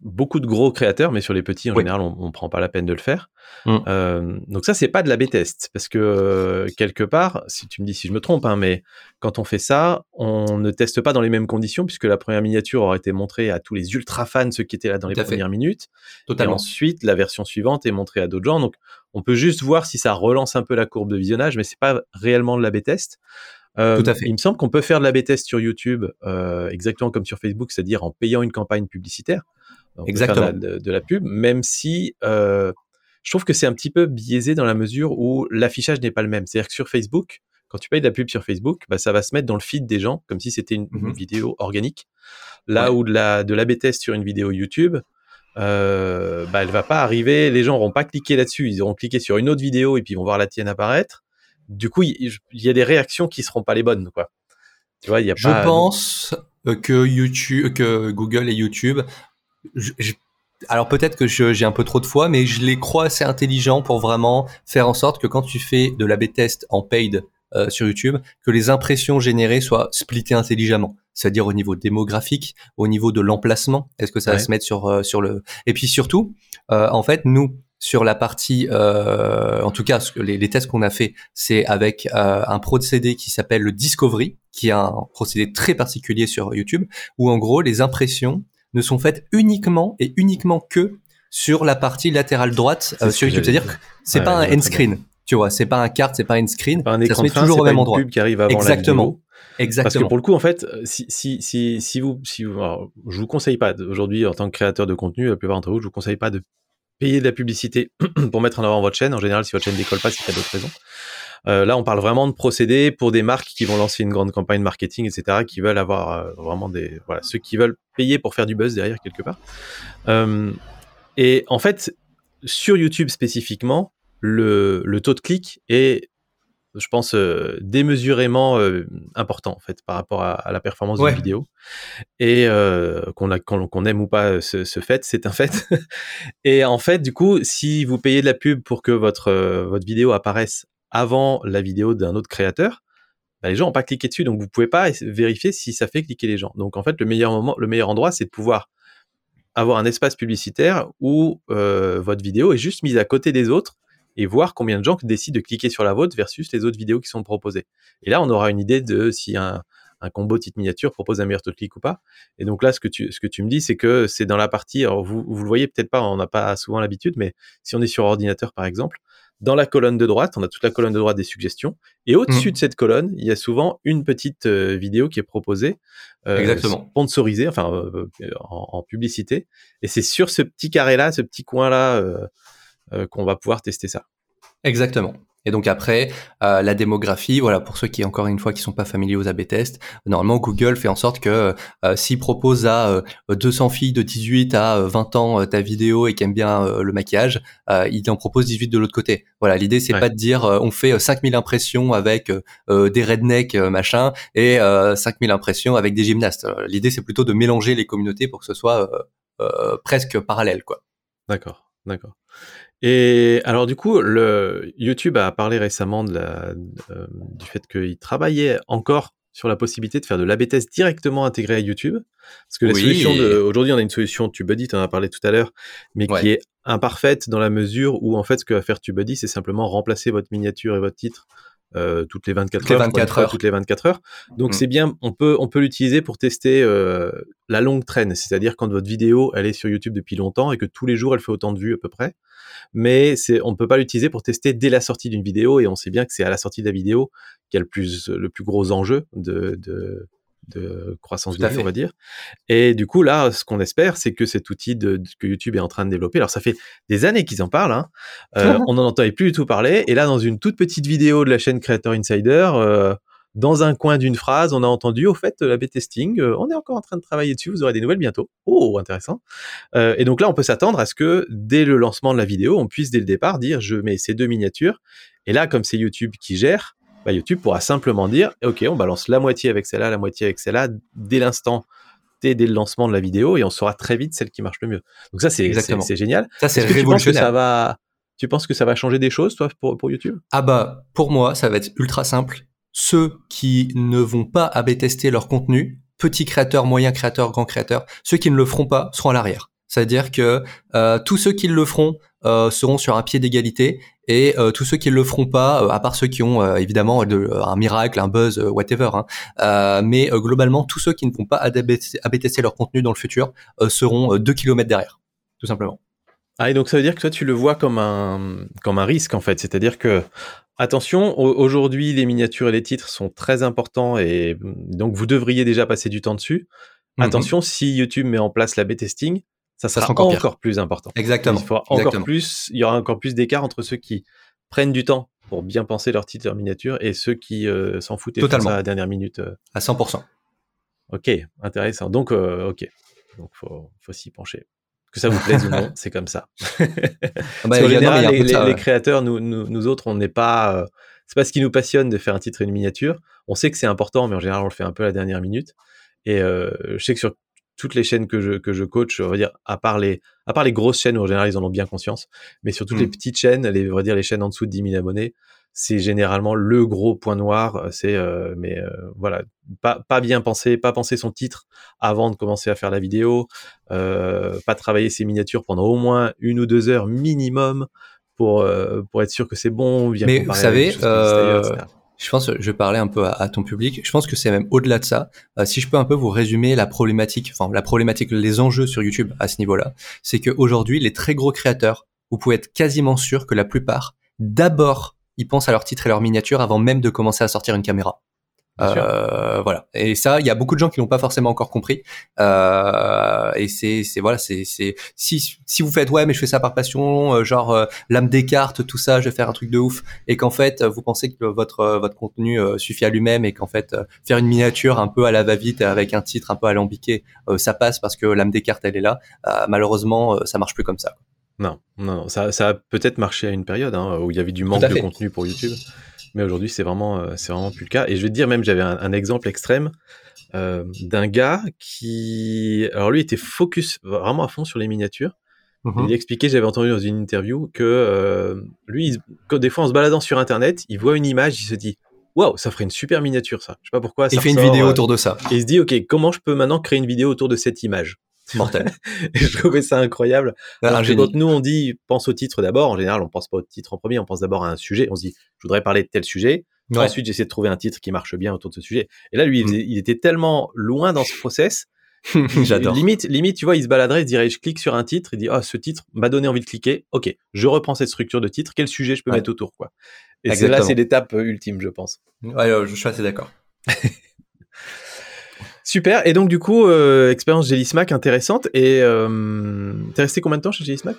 beaucoup de gros créateurs, mais sur les petits, en général, on, on prend pas la peine de le faire. Mm. Euh, donc ça, c'est pas de la B-test, parce que euh, quelque part, si tu me dis si je me trompe, hein, mais quand on fait ça, on ne teste pas dans les mêmes conditions, puisque la première miniature aurait été montrée à tous les ultra fans, ceux qui étaient là dans les premières minutes. Totalement. Et ensuite, la version suivante est montrée à d'autres gens. Donc, on peut juste voir si ça relance un peu la courbe de visionnage, mais c'est pas réellement de la B-test. Euh, Tout à fait. Il me semble qu'on peut faire de la B-test sur YouTube euh, exactement comme sur Facebook, c'est-à-dire en payant une campagne publicitaire. exactement. de, la, pub, même si euh, je trouve que c'est un petit peu biaisé dans la mesure où l'affichage n'est pas le même. C'est-à-dire que sur Facebook, quand tu payes de la pub sur Facebook, bah, ça va se mettre dans le feed des gens comme si c'était une, mhm. vidéo organique. Là où de la de test sur une vidéo YouTube, euh, bah, elle va pas arriver. Les gens n'auront pas cliqué là-dessus. Ils auront cliqué sur une autre vidéo et puis ils vont voir la tienne apparaître du coup, il y, a des réactions qui seront pas les bonnes, quoi. Tu vois, il y a je pense que YouTube, que Google et YouTube, alors peut-être que j'ai un peu trop de foi, mais je les crois assez intelligents pour vraiment faire en sorte que quand tu fais de la B-test en paid euh, sur YouTube, que les impressions générées soient splittées intelligemment. C'est-à-dire au niveau démographique, au niveau de l'emplacement. Est-ce que ça va se mettre sur euh, sur le Et puis surtout, euh, en fait, nous, sur la partie, euh, en tout cas, les, les tests qu'on a fait, c'est avec euh, un procédé qui s'appelle le Discovery, qui est un procédé très particulier sur YouTube, où en gros les impressions ne sont faites uniquement et uniquement que sur la partie latérale droite euh, sur YouTube. C'est-à-dire que c'est pas un end screen, tu vois, c'est pas un carte, c'est pas un end screen, pas un écran ça se met toujours au même endroit. Pub qui arrive avant Exactement. Exactement. Parce que pour le coup, en fait, si, si, si, si vous, si vous, alors, je vous conseille pas aujourd'hui en tant que créateur de contenu, la plupart d'entre vous, je vous conseille pas de payer de la publicité pour mettre en avant votre chaîne. En général, si votre chaîne décolle pas, c'est qu'il d'autres raisons. Euh, là, on parle vraiment de procédés pour des marques qui vont lancer une grande campagne marketing, etc., qui veulent avoir euh, vraiment des, voilà, ceux qui veulent payer pour faire du buzz derrière quelque part. Euh, et en fait, sur YouTube spécifiquement, le, le taux de clic est je pense, euh, démesurément euh, important en fait par rapport à, la performance de la vidéo. Et euh, qu'on aime ou pas ce, fait, c'est un fait. et en fait, du coup, si vous payez de la pub pour que votre votre vidéo apparaisse avant la vidéo d'un autre créateur, bah, les gens n'ont pas cliqué dessus, donc vous pouvez pas vérifier si ça fait cliquer les gens. Donc en fait, le meilleur moment, le meilleur endroit, c'est de pouvoir avoir un espace publicitaire où votre vidéo est juste mise à côté des autres et voir combien de gens décident de cliquer sur la vôtre versus les autres vidéos qui sont proposées. Et là, on aura une idée de si un, un combo titre miniature propose un meilleur taux de clic ou pas. Et donc là, ce que tu, ce que tu me dis, c'est que c'est dans la partie, alors vous, vous le voyez peut-être pas, on n'a pas souvent l'habitude, mais si on est sur ordinateur par exemple, dans la colonne de droite, on a toute la colonne de droite des suggestions, et au-dessus mmh. de cette colonne, il y a souvent une petite euh, vidéo qui est proposée, euh, Exactement. sponsorisée, enfin euh, en, en, publicité, et c'est sur ce petit carré-là, ce petit coin-là, euh, qu'on va pouvoir tester ça. Exactement. Et donc après, euh, la démographie, voilà, pour ceux qui, encore une fois, qui sont pas familiers aux A/B tests, normalement Google fait en sorte que euh, s'il propose à 200 filles de 18 à 20 ans ta vidéo et qui aiment bien le maquillage, il en propose 18 de l'autre côté. Voilà, l'idée c'est pas de dire on fait 5000 impressions avec des rednecks machin et 5000 impressions avec des gymnastes. L'idée c'est plutôt de mélanger les communautés pour que ce soit presque parallèle, quoi. D'accord, d'accord. Et alors du coup, le YouTube a parlé récemment de la, euh, du fait qu'il travaillait encore sur la possibilité de faire de l'AB test directement intégré à YouTube. Parce que la solution de, aujourd'hui, on a une solution TubeBuddy, tu en as parlé tout à l'heure, mais qui est imparfaite dans la mesure où, en fait, ce que va faire TubeBuddy, c'est simplement remplacer votre miniature et votre titre euh, toutes les 24 heures, 24 heures. toutes les 24 heures. Donc mm. c'est bien, on peut on peut l'utiliser pour tester euh, la longue traîne, c'est-à-dire quand votre vidéo elle est sur YouTube depuis longtemps et que tous les jours elle fait autant de vues à peu près. Mais c'est on peut pas l'utiliser pour tester dès la sortie d'une vidéo et on sait bien que c'est à la sortie de la vidéo qu'il y a le plus le plus gros enjeu de, de de croissance de vie, on va dire. Et du coup, là, ce qu'on espère, c'est que cet outil de, que YouTube est en train de développer, alors ça fait des années qu'ils en parlent, hein, euh, on n'en entendait plus du tout parler, et là, dans une toute petite vidéo de la chaîne Creator Insider, euh, dans un coin d'une phrase, on a entendu, au fait, la B-testing, euh, on est encore en train de travailler dessus, vous aurez des nouvelles bientôt. Oh, intéressant. et donc là, on peut s'attendre à ce que, dès le lancement de la vidéo, on puisse, dès le départ, dire, je mets ces deux miniatures, et là, comme c'est YouTube qui gère, bah, YouTube pourra simplement dire, OK, on balance la moitié avec celle-là, la moitié avec celle-là, dès l'instant dès le lancement de la vidéo et on saura très vite celle qui marche le mieux. Donc ça, c'est c'est génial. Ça, c'est révolutionnaire. Tu, ça va, tu penses que ça va changer des choses, toi, pour, pour YouTube? Ah bah, pour moi, ça va être ultra simple. Ceux qui ne vont pas AB tester leur contenu, petits créateurs, moyens créateurs, grands créateurs, ceux qui ne le feront pas seront à l'arrière. C'est-à-dire que euh, tous ceux qui le feront seront sur un pied d'égalité et euh, tous ceux qui le feront pas, euh, à part ceux qui ont euh, évidemment de, un miracle, un buzz, whatever, hein, mais globalement tous ceux qui ne vont pas ABTC leur contenu dans le futur seront 2 km derrière, tout simplement. Ah et donc ça veut dire que toi tu le vois comme un comme un risque en fait, c'est-à-dire que attention, aujourd'hui les miniatures et les titres sont très importants et donc vous devriez déjà passer du temps dessus. Mhm. Attention, si YouTube met en place l'AB testing, ça sera encore, plus important. Exactement. Il, encore plus, il y aura encore plus d'écart entre ceux qui prennent du temps pour bien penser leur titre, leur miniature, et ceux qui euh, s'en foutent et font ça à la dernière minute. Euh. À 100%. Ok, intéressant. Donc, euh, ok. Donc, faut, faut s'y pencher. Que ça vous plaise ou non, c'est comme ça. Ah bah, en général, les, créateurs, nous, nous, nous, autres, on n'est pas. c'est pas ce qui nous passionne de faire un titre et une miniature. On sait que c'est important, mais en général, on le fait un peu à la dernière minute. Et je sais que sur toutes les chaînes que je, que je coach, on va dire, à part les, à part les grosses chaînes où en général ils en ont bien conscience, mais sur toutes les mmh. petites chaînes, les, on va dire les chaînes en dessous de 10 000 abonnés, c'est généralement le gros point noir. C'est, euh, mais euh, voilà, pas, pas bien penser, pas penser son titre avant de commencer à faire la vidéo, euh, pas travailler ses miniatures pendant au moins une ou deux heures minimum pour, euh, pour être sûr que c'est bon. mais vous savez, je pense, je parler un peu à, ton public. Je pense que c'est même au-delà de ça. Euh, si je peux un peu vous résumer la problématique, enfin la problématique, les enjeux sur YouTube à ce niveau-là, c'est qu'aujourd'hui, les très gros créateurs, vous pouvez être quasiment sûr que la plupart, d'abord, ils pensent à leur titre et leur miniature avant même de commencer à sortir une caméra. Euh, voilà. Et ça, il y a beaucoup de gens qui l'ont pas forcément encore compris. Euh, et c'est, c'est voilà, c'est, c'est si si vous faites ouais, mais je fais ça par passion, euh, genre euh, l'âme des cartes, tout ça, je vais faire un truc de ouf, et qu'en fait vous pensez que votre votre contenu suffit à lui-même et qu'en fait faire une miniature un peu à la va-vite avec un titre un peu alambiqué, ça passe parce que l'âme des cartes elle est là. malheureusement, ça marche plus comme ça. Non, non, ça, ça a peut-être marché à une période hein, où il y avait du manque de contenu pour YouTube mais aujourd'hui c'est vraiment euh, c'est vraiment plus le cas. Et je vais te dire même j'avais un, exemple extrême euh, d'un gars qui alors lui était focus vraiment à fond sur les miniatures. Mhm. Il expliquait, j'avais entendu dans une interview que euh, lui, des fois en se baladant sur internet, il voit une image, il se dit waouh, ça ferait une super miniature ça. Je sais pas pourquoi. il fait une vidéo autour de ça. Et il se dit ok, comment je peux maintenant créer une vidéo autour de cette image? Mortel. je trouvais ça incroyable. Alors nous, on dit, pense au titre d'abord. En général, on pense pas au titre en premier, on pense d'abord à un sujet. On se dit, je voudrais parler de tel sujet. Ensuite, j'essaie de trouver un titre qui marche bien autour de ce sujet. Et là, lui, il, mm. était tellement loin dans ce process. J'adore. Limite, limite, tu vois, il se baladerait, il dirait, je clique sur un titre, il dit, ah, ce titre m'a donné envie de cliquer. Ok, je reprends cette structure de titre. Quel sujet je peux mettre autour, quoi? Et là, c'est l'étape ultime, je pense. Ouais, euh, je suis assez d'accord. Super. Et donc, du coup, euh, expérience Jelly Smack intéressante. Et euh, t'es resté combien de temps chez Jelly Smack?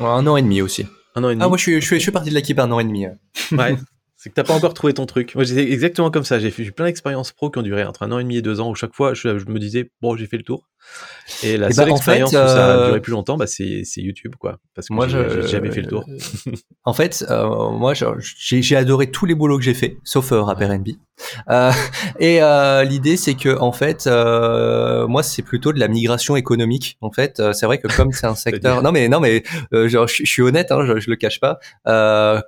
Un an et demi aussi. Un an et demi. Ah, moi, je suis, je suis, je suis parti de l'équipe un an et demi. Ouais. C'est que t'as pas encore trouvé ton truc. Moi, j'étais exactement comme ça. J'ai fait plein d'expériences pro qui ont duré entre un an et demi et deux ans où chaque fois, je, me disais, bon, j'ai fait le tour. Et la eh seule ben, expérience où ça a euh, duré plus longtemps, bah, c'est YouTube, quoi. Parce que moi, j'ai jamais fait le tour. en fait, euh, moi, j'ai adoré tous les boulots que j'ai fait, sauf euh, Rapper NB. Euh, et euh, l'idée, c'est que en fait, euh, moi, c'est plutôt de la migration économique. En fait, c'est vrai que comme c'est un secteur, non mais non mais, genre, je, suis honnête, hein, je, je le cache pas.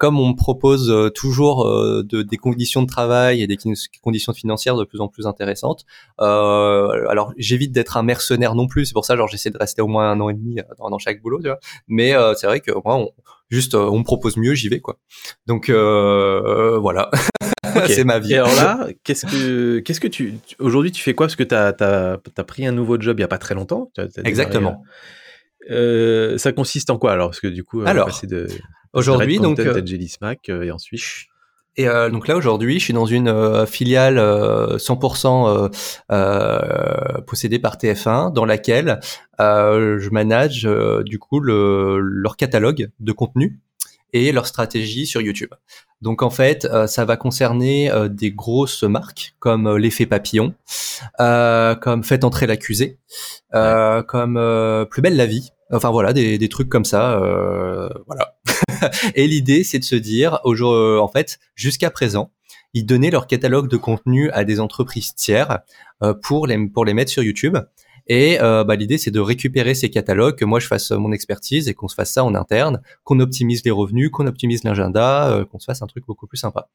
comme on me propose toujours de, des conditions de travail et des conditions financières de plus en plus intéressantes, alors j'évite d'être un mercenaire non plus. C'est pour ça, genre, j'essaie de rester au moins un an et demi dans, dans chaque boulot. Tu vois mais c'est vrai que moi, on, juste, on me propose mieux, j'y vais quoi. Donc voilà. c'est ma vie. Et alors là, qu'est-ce que, qu'est-ce que tu, aujourd'hui, tu fais quoi? Parce que tu as, as, pris un nouveau job il y a pas très longtemps. Exactement. Euh, ça consiste en quoi alors? Parce que du coup, alors, de, aujourd'hui, donc, euh, Jelly Smack euh, et ensuite. Et euh, donc là aujourd'hui, je suis dans une euh, filiale 100% possédée par TF1, dans laquelle je manage du coup le, leur catalogue de contenu et leur stratégie sur YouTube. Donc en fait, euh, ça va concerner euh, des grosses marques comme euh, l'effet papillon, comme Faites entrer l'accusé, comme Plus belle la vie. Enfin voilà, des, des trucs comme ça. voilà. et l'idée, c'est de se dire, en fait, jusqu'à présent, ils donnaient leur catalogue de contenu à des entreprises tiers pour les pour les mettre sur YouTube. Et euh, bah, l'idée, c'est de récupérer ces catalogues, que moi je fasse mon expertise et qu'on se fasse ça en interne, qu'on optimise les revenus, qu'on optimise l'agenda, euh, qu'on se fasse un truc beaucoup plus sympa.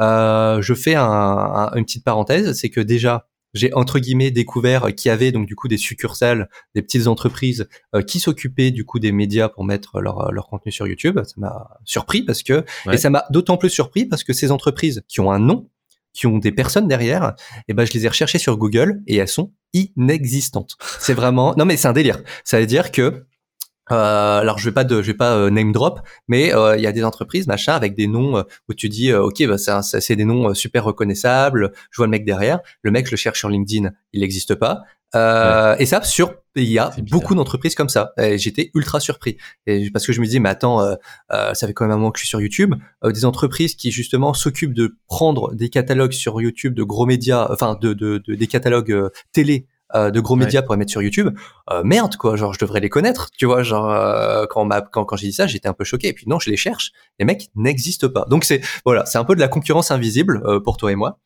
Euh, je fais un, une petite parenthèse, c'est que déjà, j'ai entre guillemets découvert qu'il y avait donc du coup des succursales, des petites entreprises euh, qui s'occupaient du coup des médias pour mettre leur, leur contenu sur YouTube. Ça m'a surpris parce que et ça m'a d'autant plus surpris parce que ces entreprises qui ont un nom, qui ont des personnes derrière, et eh ben je les ai recherchées sur Google et elles sont inexistantes. C'est vraiment non mais c'est un délire. Ça veut dire que euh, alors je vais pas de, je vais pas euh, name drop, mais euh, il y a des entreprises machin avec des noms où tu dis ok bah c'est des noms super reconnaissables. Je vois le mec derrière, le mec je le cherche sur LinkedIn, il n'existe pas. Et ça sur il y a beaucoup d'entreprises comme ça. Et j'étais ultra surpris et parce que je me disais mais attends ça fait quand même un moment que je suis sur YouTube. des entreprises qui justement s'occupent de prendre des catalogues sur YouTube de gros médias, enfin de, de, de des catalogues télé euh, de gros médias pour les mettre sur YouTube. Euh, merde quoi, genre je devrais les connaître, tu vois, genre euh, quand m'a quand, quand j'ai dit ça, j'étais un peu choqué et puis non, je les cherche, les mecs n'existent pas. Donc c'est voilà, c'est un peu de la concurrence invisible pour toi et moi.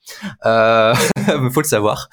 Euh faut le savoir.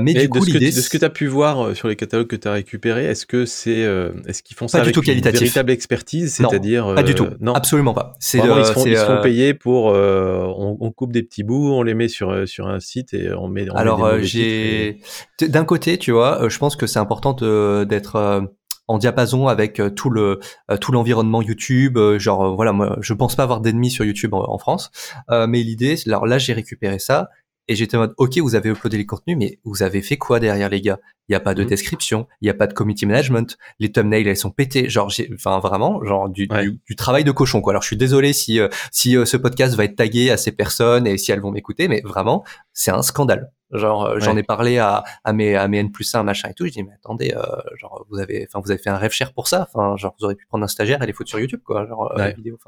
mais, du coup l'idée de ce que tu as pu voir sur les catalogues que tu as récupérés, est-ce que c'est est-ce qu'ils font ça avec une véritable expertise, c'est-à-dire pas du tout. Non, absolument pas. C'est ils, se font, ils font payer pour on, on, coupe des petits bouts, on les met sur sur un site et on met on Alors j'ai d'un côté, tu vois, euh, je pense que c'est important d'être euh, en diapason avec euh, tout le tout l'environnement YouTube. Genre voilà, moi je pense pas avoir d'ennemis sur YouTube en, France, mais l'idée, alors là j'ai récupéré ça Et j'étais en mode, ok, vous avez uploadé les contenus, mais vous avez fait quoi derrière les gars? Il n'y a pas de mmh. description, il n'y a pas de community management, les thumbnails elles sont pétés, genre, enfin vraiment, genre du, du, travail de cochon quoi. Alors je suis désolé si si ce podcast va être tagué à ces personnes et si elles vont m'écouter, mais vraiment, c'est un scandale. Genre, euh, j'en ai parlé à, à mes à mes N plus 1 machin et tout. Je dis mais attendez, euh, genre vous avez, enfin vous avez fait un rêve cher pour ça. Enfin genre vous auriez pu prendre un stagiaire et les foutre sur YouTube quoi. Genre euh, vidéo.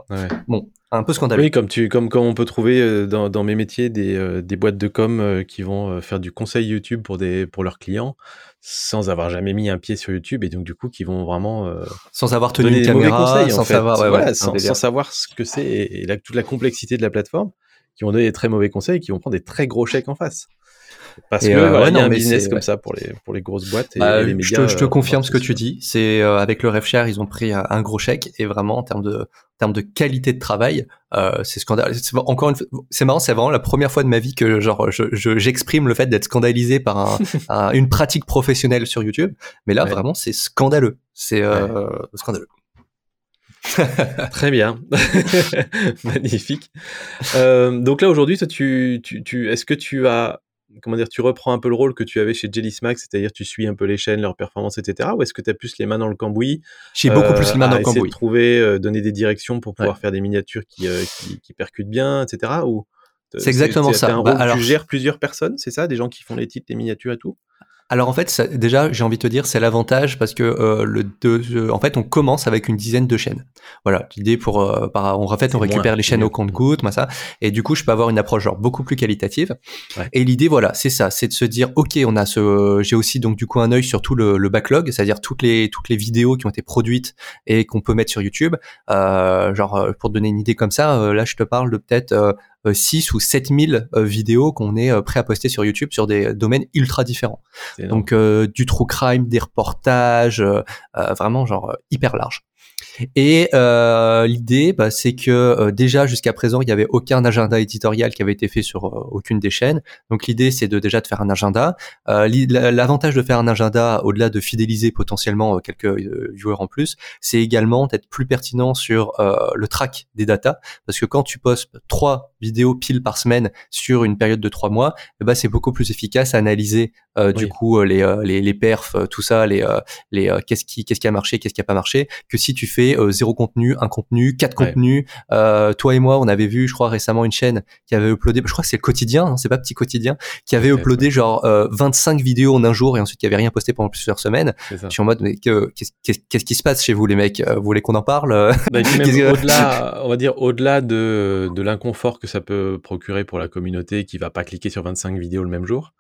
Bon, un peu scandaleux. Oui, comme tu comme comme on peut trouver dans, dans mes métiers des des boîtes de com qui vont faire du conseil YouTube pour des pour leurs clients sans avoir jamais mis un pied sur YouTube et donc du coup qui vont vraiment sans avoir tenu une caméra, conseils, sans savoir sans, sans, savoir ce que c'est et, toute la complexité de la plateforme, qui vont donner des très mauvais conseils, et qui vont prendre des très gros chèques en face. Parce que euh, voilà, il y a un business comme ça pour les, pour les grosses boîtes et, bah, les médias. Je te, je te euh, confirme ce que tu dis. C'est euh, avec le RefShare, ils ont pris un, gros chèque et vraiment en termes de, en termes de qualité de travail, euh, c'est scandaleux. Encore une c'est marrant, c'est vraiment la première fois de ma vie que genre je, j'exprime le fait d'être scandalisé par un, une pratique professionnelle sur YouTube. Mais là, vraiment, c'est scandaleux. C'est scandaleux. Très bien, magnifique. Euh, donc là aujourd'hui, tu, tu, tu, est-ce que tu as comment dire, tu reprends un peu le rôle que tu avais chez Jelly Smack, c'est-à-dire tu suis un peu les chaînes, leurs performances, etc. Ou est-ce que tu as plus les mains dans le cambouis J'ai beaucoup plus les mains dans le cambouis. De trouver, euh, donner des directions pour pouvoir faire des miniatures qui, euh, qui, qui, percutent bien, etc. Ou c'est exactement ça. Un bah, alors... Tu gères plusieurs personnes, c'est ça Des gens qui font les titres, les miniatures et tout? Alors en fait, déjà, j'ai envie de te dire, c'est l'avantage parce que euh, le de, en fait, on commence avec une dizaine de chaînes. Voilà, l'idée pour, euh, par, on, en fait, on récupère les chaînes au compte goutte, ça, et du coup, je peux avoir une approche genre beaucoup plus qualitative. Et l'idée, voilà, c'est ça, c'est de se dire, ok, on a ce, j'ai aussi donc du coup un œil sur tout le, le backlog, c'est-à-dire toutes les toutes les vidéos qui ont été produites et qu'on peut mettre sur YouTube. Euh, genre, euh, pour te donner une idée comme ça, euh, là, je te parle de peut-être 6 ou 7000 euh, vidéos qu'on est euh, prêt à poster sur YouTube sur des domaines ultra différents. Donc euh, du true crime, des reportages, vraiment genre hyper large. Et euh, l'idée, bah, c'est que euh, déjà jusqu'à présent, il n'y avait aucun agenda éditorial qui avait été fait sur euh, aucune des chaînes. Donc l'idée, c'est de déjà de faire un agenda. Euh, l'avantage de faire un agenda, au-delà de fidéliser potentiellement quelques viewers en plus, c'est également d'être plus pertinent sur le track des datas, parce que quand tu postes trois vidéos pile par semaine sur une période de trois mois, bah, c'est beaucoup plus efficace à analyser du coup les, les, les perfs, tout ça, les, les qu'est-ce qui qu'est-ce qui a marché, qu'est-ce qui a pas marché, que si tu fais euh, zéro contenu, un contenu, quatre contenus. Euh, toi et moi, on avait vu, je crois récemment une chaîne qui avait uploadé, je crois que c'est le quotidien, hein, c'est pas petit quotidien, qui avait uploadé genre 25 euh, vidéos en un jour et ensuite qui avait rien posté pendant plusieurs semaines. Je suis en mode mais qu'est-ce qui se passe chez vous les mecs? Vous voulez qu'on en parle? Bah, Au-delà, on va dire au-delà de, de l'inconfort que ça peut procurer pour la communauté qui va pas cliquer sur 25 vidéos le même jour.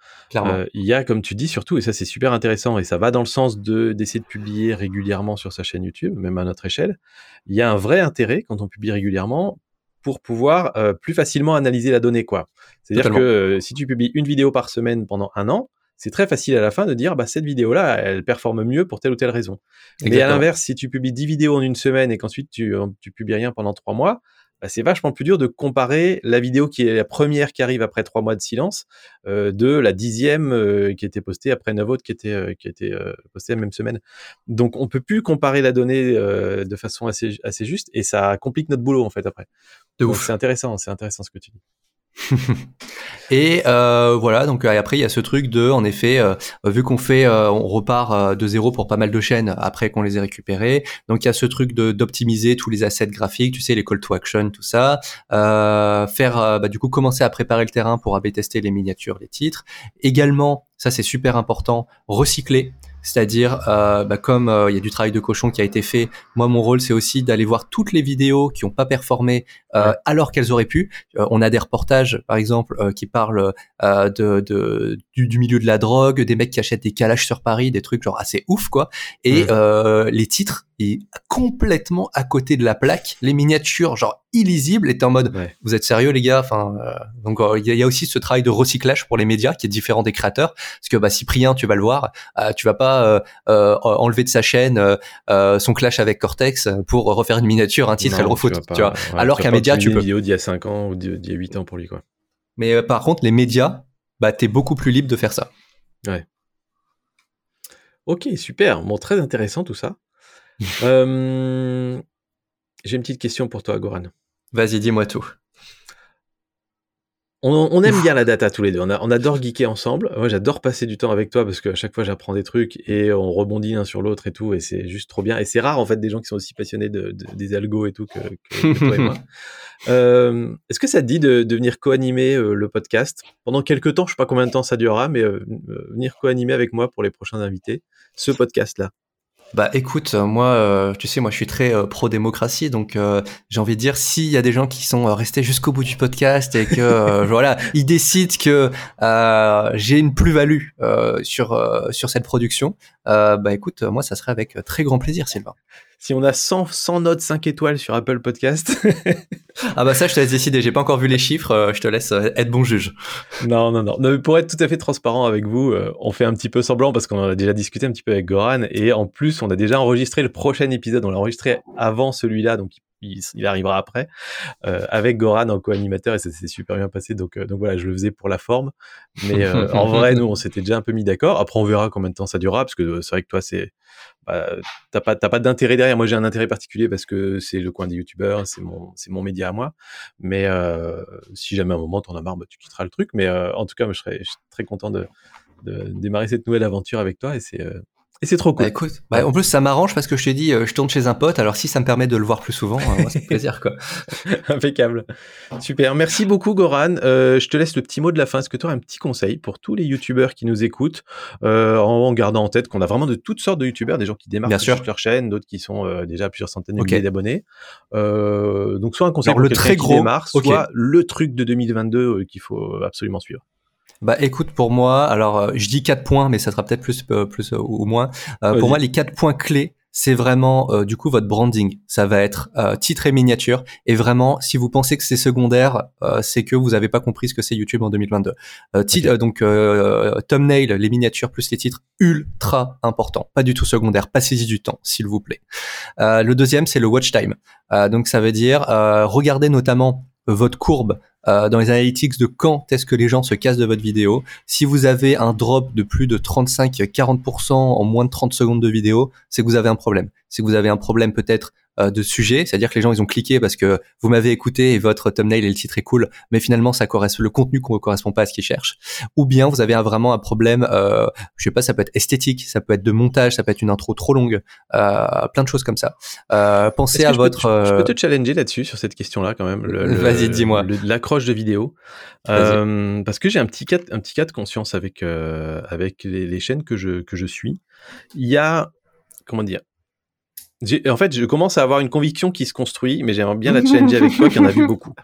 il y a comme tu dis surtout et ça c'est super intéressant et ça va dans le sens de d'essayer de publier régulièrement sur sa chaîne YouTube, même à notre échelle il y a un vrai intérêt quand on publie régulièrement pour pouvoir euh, plus facilement analyser la donnée, quoi. C'est-à-dire que euh, si tu publies une vidéo par semaine pendant un an, c'est très facile à la fin de dire bah cette vidéo là elle performe mieux pour telle ou telle raison. Mais à l'inverse, si tu publies 10 vidéos en une semaine et qu'ensuite tu tu publies rien pendant trois mois, bah, c'est vachement plus dur de comparer la vidéo qui est la première qui arrive après trois mois de silence euh, de la dixième euh, qui était postée après neuf autres qui étaient euh, qui étaient postées la même semaine. Donc on peut plus comparer la donnée de façon assez assez juste et ça complique notre boulot en fait après. C'est intéressant, c'est intéressant ce que tu dis. et euh, voilà, donc euh, après il y a ce truc de, en effet, euh, vu qu'on fait, euh, on repart de zéro pour pas mal de chaînes après qu'on les ait récupérées. Donc il y a ce truc de d'optimiser tous les assets graphiques, tu sais, les call to action, tout ça. faire, bah, du coup, commencer à préparer le terrain pour AB tester les miniatures, les titres. Également, ça c'est super important, recycler. C'est-à-dire, bah, comme il y a du travail de cochon qui a été fait, moi mon rôle c'est aussi d'aller voir toutes les vidéos qui n'ont pas performé euh, alors qu'elles auraient pu. Euh, on a des reportages, par exemple, euh, qui parlent de, de du, du, milieu de la drogue, des mecs qui achètent des calages sur Paris, des trucs genre assez ouf quoi. Et les titres est complètement à côté de la plaque. Les miniatures, genre illisibles, étaient en mode vous êtes sérieux les gars? Enfin, euh, donc euh, il y, a aussi ce travail de recyclage pour les médias qui est différent des créateurs, parce que bah, Cyprien, tu vas le voir, euh, tu vas pas enlever de sa chaîne son clash avec Cortex pour refaire une miniature, un titre et le refoutre, tu vois. Alors qu'un média, tu peux. Une vidéo d'il y a 5 ans ou d'il y a 8 ans pour lui quoi. Mais par contre, les médias, bah t'es beaucoup plus libre de faire ça. Ouais. Ok, super. Bon, très intéressant tout ça. Euh, j'ai une petite question pour toi, Goran. Vas-y, dis-moi tout. On, aime bien la data tous les deux. On, adore geeker ensemble. Moi, j'adore passer du temps avec toi parce qu'à chaque fois, j'apprends des trucs et on rebondit l'un sur l'autre et tout. Et c'est juste trop bien. Et c'est rare, en fait, des gens qui sont aussi passionnés de, des algos et tout que, toi et moi. Euh, est-ce que ça te dit de, venir co-animer euh, le podcast? Pendant quelques temps Je sais pas combien de temps ça durera, mais euh, venir co-animer avec moi pour les prochains invités ce podcast-là. Bah écoute, euh, moi, euh, tu sais, moi je suis très euh, pro-démocratie, donc j'ai envie de dire, s'il y a des gens qui sont restés jusqu'au bout du podcast et que voilà, ils décident que j'ai une plus-value sur sur cette production, bah écoute, moi ça serait avec très grand plaisir, Sylvain si on a 100, 100 notes 5 étoiles sur Apple Podcast. ah bah ça, je te laisse décider. J'ai pas encore vu les chiffres. Euh, je te laisse euh, être bon juge. Non, non, non. pour être tout à fait transparent avec vous, euh, on fait un petit peu semblant parce qu'on en a déjà discuté un petit peu avec Goran. Et en plus, on a déjà enregistré le prochain épisode. On l'a enregistré avant celui-là. Donc, il, arrivera après avec Goran en co-animateur et ça s'est super bien passé donc donc voilà je le faisais pour la forme mais en vrai nous on s'était déjà un peu mis d'accord après on verra combien de temps ça durera parce que c'est vrai que toi c'est bah, t'as pas t'as pas d'intérêt derrière. Moi, j'ai un intérêt particulier parce que c'est le coin des youtubeurs, c'est mon c'est mon média à moi. Mais euh, si jamais à un moment t'en as marre, bah, tu quitteras le truc. Mais euh, en tout cas, moi, je serais, je serais très content de, de démarrer cette nouvelle aventure avec toi et c'est euh, et c'est trop cool. Bah, écoute, bah, en plus ça m'arrange parce que je t'ai dit, euh, je tourne chez un pote. Alors si ça me permet de le voir plus souvent, euh, moi, c'est plaisir quoi. Impeccable. Super. Merci beaucoup Goran. Euh, je te laisse le petit mot de la fin. Est-ce que tu aurais un petit conseil pour tous les youtubeurs qui nous écoutent, en, gardant en tête qu'on a vraiment de toutes sortes de youtubeurs, des gens qui démarrent sur leur chaîne, d'autres qui sont déjà à plusieurs centaines de milliers d'abonnés. donc soit un conseil pour le très gros, qui démarre, soit le truc de 2022 qu'il faut absolument suivre. Bah écoute, pour moi, alors euh, je dis quatre points, mais ça sera peut-être plus, euh, plus euh, ou moins. pour moi, les quatre points clés, c'est vraiment du coup votre branding. Ça va être titre et miniature. Et vraiment, si vous pensez que c'est secondaire, c'est que vous n'avez pas compris ce que c'est YouTube en 2022. Titre, donc thumbnail, les miniatures plus les titres, ultra important. Pas du tout secondaire. Passez-y du temps, s'il vous plaît. le deuxième, c'est le watch time. donc ça veut dire regardez notamment votre courbe euh, dans les analytics de quand est-ce que les gens se cassent de votre vidéo. Si vous avez un drop de plus de 35-40% en moins de 30 secondes de vidéo, c'est que vous avez un problème. C'est que vous avez un problème peut-être de sujet, c'est-à-dire que les gens ils ont cliqué parce que vous m'avez écouté et votre thumbnail et le titre est cool, mais finalement ça correspond le contenu ne correspond pas à ce qu'ils cherchent. Ou bien vous avez vraiment un problème, euh, je sais pas, ça peut être esthétique, ça peut être de montage, ça peut être une intro trop longue, euh, plein de choses comme ça. Euh, pensez à votre. je, peux te challenger là-dessus sur cette question-là quand même. Vas-y, dis-moi. L'accroche de vidéo, parce que j'ai un petit cas, un petit cas de conscience avec avec les, les chaînes que je que je suis. Il y a comment dire en fait, je commence à avoir une conviction qui se construit, mais j'aimerais bien la challenger avec toi, qui en a vu beaucoup.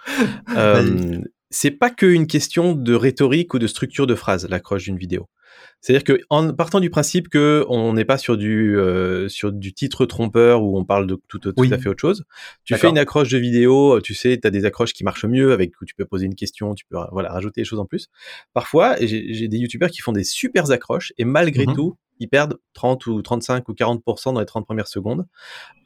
Euh, c'est pas qu'une question de rhétorique ou de structure de phrase, l'accroche d'une vidéo. C'est-à-dire que en partant du principe que on n'est pas sur du euh, sur du titre trompeur où on parle de tout, tout à fait autre chose, tu fais une accroche de vidéo, tu sais, tu as des accroches qui marchent mieux avec où tu peux poser une question, tu peux voilà rajouter des choses en plus. Parfois, j'ai des youtubeurs qui font des super accroches et malgré mmh tout, ils perdent 30 ou 35 ou 40% dans les 30 premières secondes.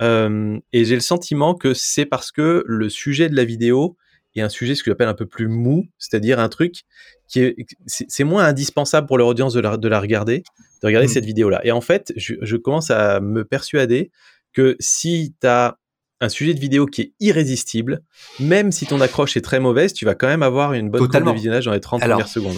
Euh, et j'ai le sentiment que c'est parce que le sujet de la vidéo est un sujet ce que j'appelle un peu plus mou, c'est-à-dire un truc qui est c'est moins indispensable pour leur audience de la, de la regarder, de regarder mmh. cette vidéo-là. Et en fait, je, je, commence à me persuader que si tu as un sujet de vidéo qui est irrésistible, même si ton accroche est très mauvaise, tu vas quand même avoir une bonne courbe de visionnage dans les 30 premières secondes.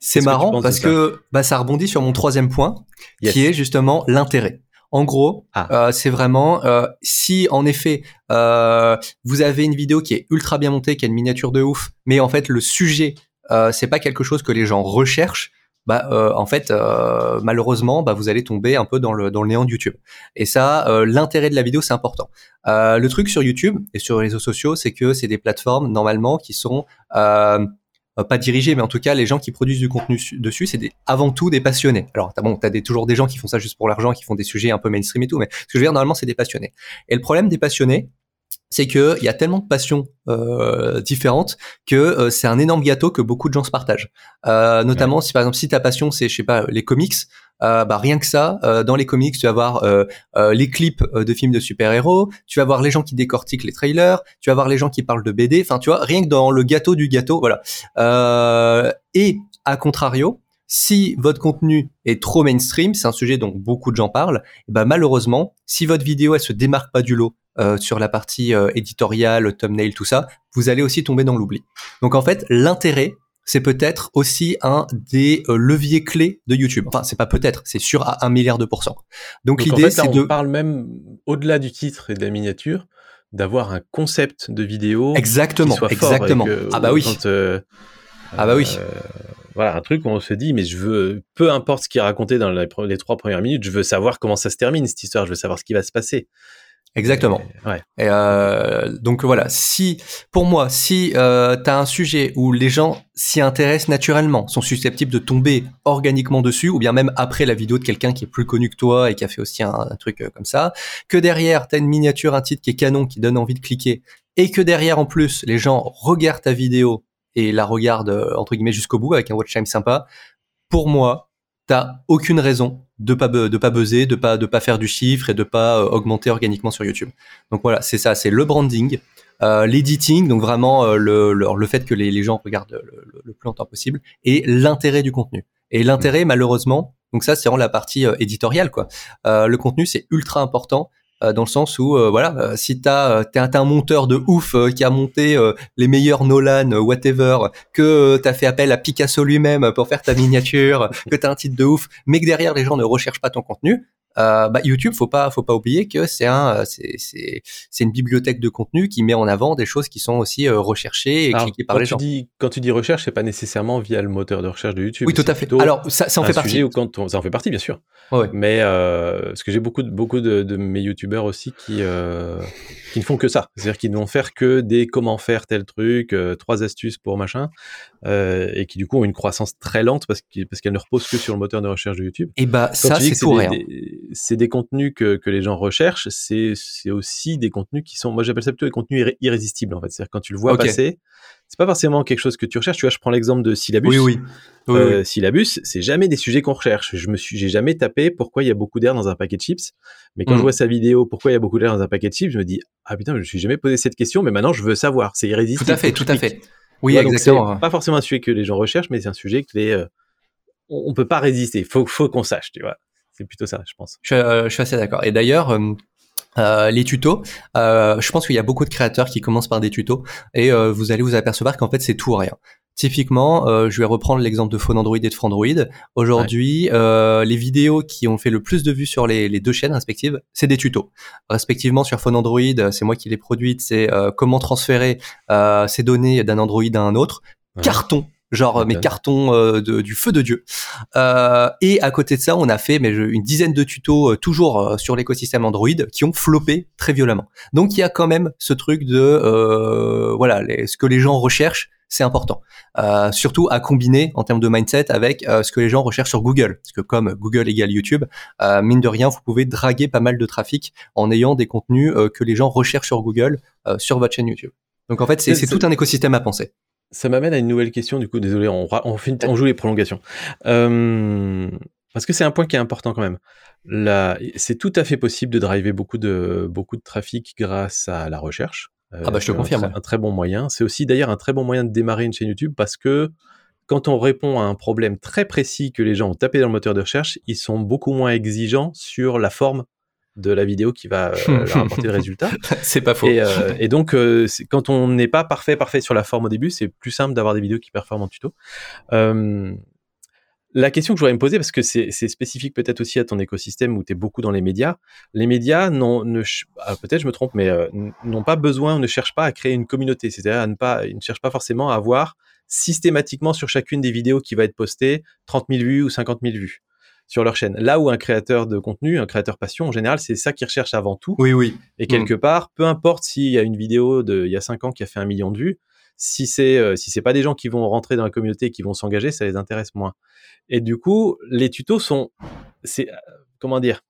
C'est marrant parce que bah, ça rebondit sur mon troisième point, qui est justement l'intérêt. En gros, ah. euh, c'est vraiment euh, si en effet euh, vous avez une vidéo qui est ultra bien montée, qui a une miniature de ouf, mais en fait le sujet euh, c'est pas quelque chose que les gens recherchent, bah euh, en fait euh, malheureusement bah vous allez tomber un peu dans le dans le néant de YouTube. Et ça, l'intérêt de la vidéo c'est important. le truc sur YouTube et sur les réseaux sociaux, c'est que c'est des plateformes normalement qui sont euh, pas dirigés, mais en tout cas, les gens qui produisent du contenu dessus, c'est avant tout des passionnés. Alors, t'as bon, t'as toujours des gens qui font ça juste pour l'argent, qui font des sujets un peu mainstream et tout, mais ce que je veux dire, normalement, c'est des passionnés. Et le problème des passionnés, c'est que il y a tellement de passions euh, différentes que euh, c'est un énorme gâteau que beaucoup de gens se partagent. Euh, notamment si par exemple si ta passion c'est je sais pas les comics, euh, bah rien que ça euh, dans les comics tu vas voir les clips de films de super-héros, tu vas voir les gens qui décortiquent les trailers, tu vas voir les gens qui parlent de BD, enfin tu vois rien que dans le gâteau du gâteau voilà. et à contrario, si votre contenu est trop mainstream, c'est un sujet dont beaucoup de gens parlent, bah malheureusement, si votre vidéo elle se démarque pas du lot euh, sur la partie euh, éditoriale, thumbnail, tout ça, vous allez aussi tomber dans l'oubli. Donc en fait, l'intérêt, c'est peut-être aussi un des euh, leviers clés de YouTube. Enfin, c'est pas peut-être, c'est sûr à un milliard de pourcents. Donc, l'idée, c'est de... On parle même, au-delà du titre et de la miniature, d'avoir un concept de vidéo exactement, qui soit exactement. Fort ah bah oui. ah bah oui voilà, un truc où on se dit, mais je veux, peu importe ce qui est raconté dans les, trois premières minutes, je veux savoir comment ça se termine cette histoire, je veux savoir ce qui va se passer. Exactement. ouais. Et euh, donc voilà, si pour moi, si euh, tu as un sujet où les gens s'y intéressent naturellement, sont susceptibles de tomber organiquement dessus, ou bien même après la vidéo de quelqu'un qui est plus connu que toi et qui a fait aussi un, un truc euh, comme ça, que derrière tu as une miniature, un titre qui est canon, qui donne envie de cliquer, et que derrière en plus les gens regardent ta vidéo et la regarde euh, entre guillemets jusqu'au bout avec un watch time sympa, pour moi, t'as aucune raison de pas de pas buzzer, de pas de pas faire du chiffre et de pas euh, augmenter organiquement sur YouTube. Donc voilà, c'est ça, c'est le branding, euh, l'editing, donc vraiment le, le, fait que les, les gens regardent le, plus longtemps possible, et l'intérêt du contenu. Et l'intérêt, malheureusement, donc ça c'est vraiment la partie éditoriale quoi. le contenu c'est ultra important euh, dans le sens où euh, voilà euh, si t'as t'es un, un, monteur de ouf qui a monté les meilleurs Nolan whatever que t'as fait appel à Picasso lui-même pour faire ta miniature que t'as un titre de ouf mais que derrière les gens ne recherchent pas ton contenu euh, bah, YouTube, faut pas, faut pas oublier que c'est un, c'est, une bibliothèque de contenu qui met en avant des choses qui sont aussi euh, recherchées et cliquées par les tu gens. Dis, quand tu dis recherche, c'est pas nécessairement via le moteur de recherche de YouTube. Oui, tout à fait. Alors, ça, ça en fait partie. Quand ça en fait partie, bien sûr. Mais euh, parce que j'ai beaucoup, de, beaucoup de, de mes YouTubeurs aussi qui, euh, qui ne font que ça. C'est-à-dire qu'ils ne vont faire que des comment faire tel truc, euh, trois astuces pour machin, euh, et qui du coup ont une croissance très lente parce qu'elles parce ne reposent que sur le moteur de recherche de YouTube. Et bah ça c'est pour rien. C'est des contenus que, que les gens recherchent, c'est aussi des contenus qui sont, moi j'appelle ça plutôt des contenus irrésistibles en fait. C'est-à-dire quand tu le vois passer, c'est pas forcément quelque chose que tu recherches. Tu vois, je prends l'exemple de Syllabus. Oui, oui. Euh, Syllabus, c'est jamais des sujets qu'on recherche. Je me suis, j'ai jamais tapé pourquoi il y a beaucoup d'air dans un paquet de chips. Mais quand je mm. vois sa vidéo, pourquoi il y a beaucoup d'air dans un paquet de chips, je me dis, ah putain, je me suis jamais posé cette question, mais maintenant je veux savoir. C'est irrésistible. Tout à fait, tout à fait. Oui, exactement. Pas forcément un sujet que les gens recherchent, mais c'est un sujet que les, euh, on, peut pas résister. Faut, faut qu'on sache, tu vois. C'est plutôt ça, je pense. Je, euh, je suis assez d'accord. Et d'ailleurs, euh, euh, les tutos, euh, je pense qu'il y a beaucoup de créateurs qui commencent par des tutos et euh, vous allez vous apercevoir qu'en fait c'est tout ou rien. Typiquement, euh, je vais reprendre l'exemple de Phone Android et de Frandroid. Aujourd'hui, euh, les vidéos qui ont fait le plus de vues sur les, les deux chaînes respectives, c'est des tutos. Respectivement sur Phone Android, c'est moi qui les produite, c'est comment transférer ces données d'un Android à un autre. Carton genre mes cartons euh, de, du feu de dieu. Euh, et à côté de ça, on a fait mais une dizaine de tutos euh, toujours sur l'écosystème Android qui ont floppé très violemment. Donc il y a quand même ce truc de voilà ce que les gens recherchent. C'est important, surtout à combiner en termes de mindset avec ce que les gens recherchent sur Google, parce que comme Google égale YouTube, mine de rien, vous pouvez draguer pas mal de trafic en ayant des contenus que les gens recherchent sur Google sur votre chaîne YouTube. Donc en fait, c'est tout un écosystème à penser. Ça m'amène à une nouvelle question, du coup, désolé, on, on, fait on joue les prolongations. Euh, parce que c'est un point qui est important quand même. C'est tout à fait possible de driver beaucoup de, beaucoup de trafic grâce à la recherche. Euh, ah bah je te confirme. Un, un très bon moyen. C'est aussi d'ailleurs un très bon moyen de démarrer une chaîne YouTube parce que quand on répond à un problème très précis que les gens ont tapé dans le moteur de recherche, ils sont beaucoup moins exigeants sur la forme de la vidéo qui va euh, leur apporter le résultat. c'est pas faux. Et, euh, et donc, euh, quand on n'est pas parfait, parfait sur la forme au début, c'est plus simple d'avoir des vidéos qui performent en tuto. la question que je voudrais me poser, parce que c'est spécifique peut-être aussi à ton écosystème où tu es beaucoup dans les médias, les médias, ah, peut-être je me trompe, mais n'ont pas besoin, ne cherchent pas à créer une communauté, c'est-à-dire à ne pas, ils ne cherchent pas forcément à avoir systématiquement sur chacune des vidéos qui va être postée 30 000 vues ou 50 000 vues sur leur chaîne. Là où un créateur de contenu, un créateur passion, en général, c'est ça qu'ils recherchent avant tout. Oui, oui. Et quelque mm. part, peu importe s'il y a une vidéo de il y a cinq ans qui a fait un million de vues, si c'est euh, si c'est pas des gens qui vont rentrer dans la communauté et qui vont s'engager, ça les intéresse moins. Et du coup, les tutos sont c'est euh, comment dire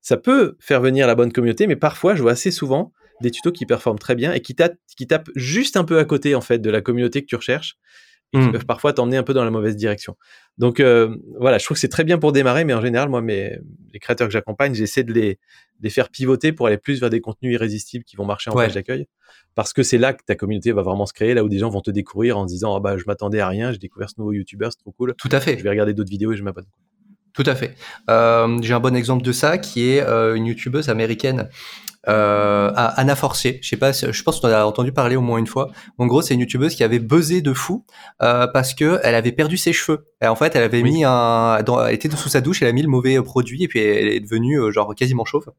ça peut faire venir la bonne communauté, mais parfois, je vois assez souvent des tutos qui performent très bien et qui, qui tapent juste un peu à côté en fait de la communauté que tu recherches et qui mmh. peuvent parfois t'emmener un peu dans la mauvaise direction. Donc euh, voilà, je trouve que c'est très bien pour démarrer, mais en général, moi, mes, les créateurs que j'accompagne, j'essaie de les, les faire pivoter pour aller plus vers des contenus irrésistibles qui vont marcher en page d'accueil, parce que c'est là que ta communauté va vraiment se créer, là où des gens vont te découvrir en se disant, oh, bah je m'attendais à rien, j'ai découvert ce nouveau YouTuber, c'est trop cool. Tout à fait. Je vais regarder d'autres vidéos et je m'abonne. Tout à fait. Euh, j'ai un bon exemple de ça qui est euh, une youtubeuse américaine euh, Anna Forcier. Je sais pas, je pense qu'on a entendu parler au moins une fois. En gros, c'est une youtubeuse qui avait buzzé de fou euh, parce que elle avait perdu ses cheveux. Et en fait, elle avait mis un, dans, elle était sous sa douche, elle a mis le mauvais produit et puis elle est devenue euh, genre quasiment chauve.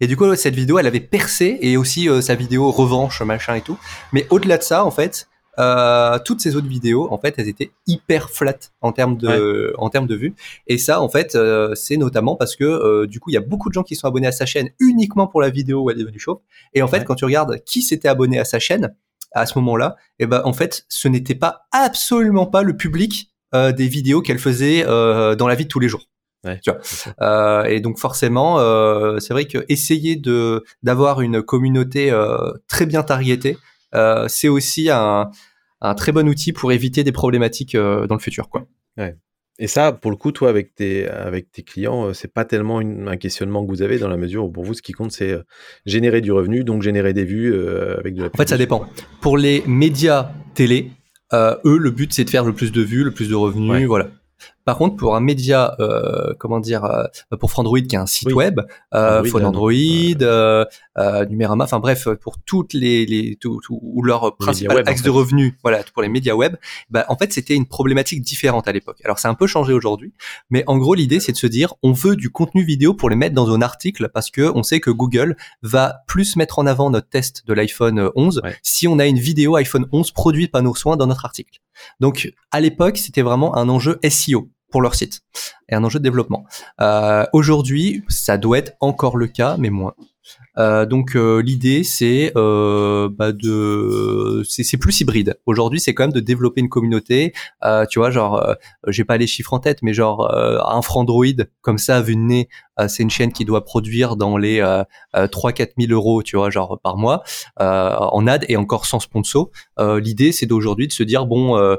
Et du coup, cette vidéo, elle avait percé et aussi sa vidéo revanche, machin et tout. Mais au-delà de ça, en fait, euh, toutes ces autres vidéos, en fait, elles étaient hyper flat en termes de, en termes de vues. Et ça, en fait, euh, c'est notamment parce que euh, du coup, il y a beaucoup de gens qui sont abonnés à sa chaîne uniquement pour la vidéo où elle est devenue chauve. Et en fait, quand tu regardes qui s'était abonné à sa chaîne à ce moment-là, et eh ben en fait, ce n'était pas absolument pas le public des vidéos qu'elle faisait dans la vie de tous les jours. Ouais, tu vois. et donc forcément, c'est vrai que essayer de d'avoir une communauté très bien targetée, euh, c'est aussi un, très bon outil pour éviter des problématiques euh, dans le futur. Quoi. Et ça, pour le coup, toi, avec tes, avec tes clients, euh, c'est pas tellement un questionnement que vous avez dans la mesure où pour vous, ce qui compte, c'est générer du revenu, donc générer des vues avec de la. En fait, ça dépend. Pour les médias télé, eux, le but, c'est de faire le plus de vues, le plus de revenus, voilà. Par contre, pour un média, euh, comment dire, euh, pour Frandroid qui est un site web, euh, Phone Android, euh, euh, Numérama, enfin bref, pour toutes les, les tout, tout, ou leur principal axe de revenus, voilà, pour les médias web, bah, en fait, c'était une problématique différente à l'époque. Alors, c'est un peu changé aujourd'hui, mais en gros, l'idée, c'est de se dire, on veut du contenu vidéo pour les mettre dans un article parce que on sait que Google va plus mettre en avant notre test de l'iPhone 11 si on a une vidéo iPhone 11 produite par nos soins dans notre article. Donc, à l'époque, c'était vraiment un enjeu SEO pour leur site et un enjeu de développement. Euh, Aujourd'hui, ça doit être encore le cas, mais moins. Euh, donc euh, l'idée c'est euh, bah de c'est plus hybride. Aujourd'hui c'est quand même de développer une communauté. Euh, tu vois genre euh, j'ai pas les chiffres en tête mais genre un Frandroid comme ça vu de nez c'est une chaîne qui doit produire dans les 3 4 000 euros tu vois genre par mois en ad et encore sans sponsor. l'idée c'est d'aujourd'hui de se dire bon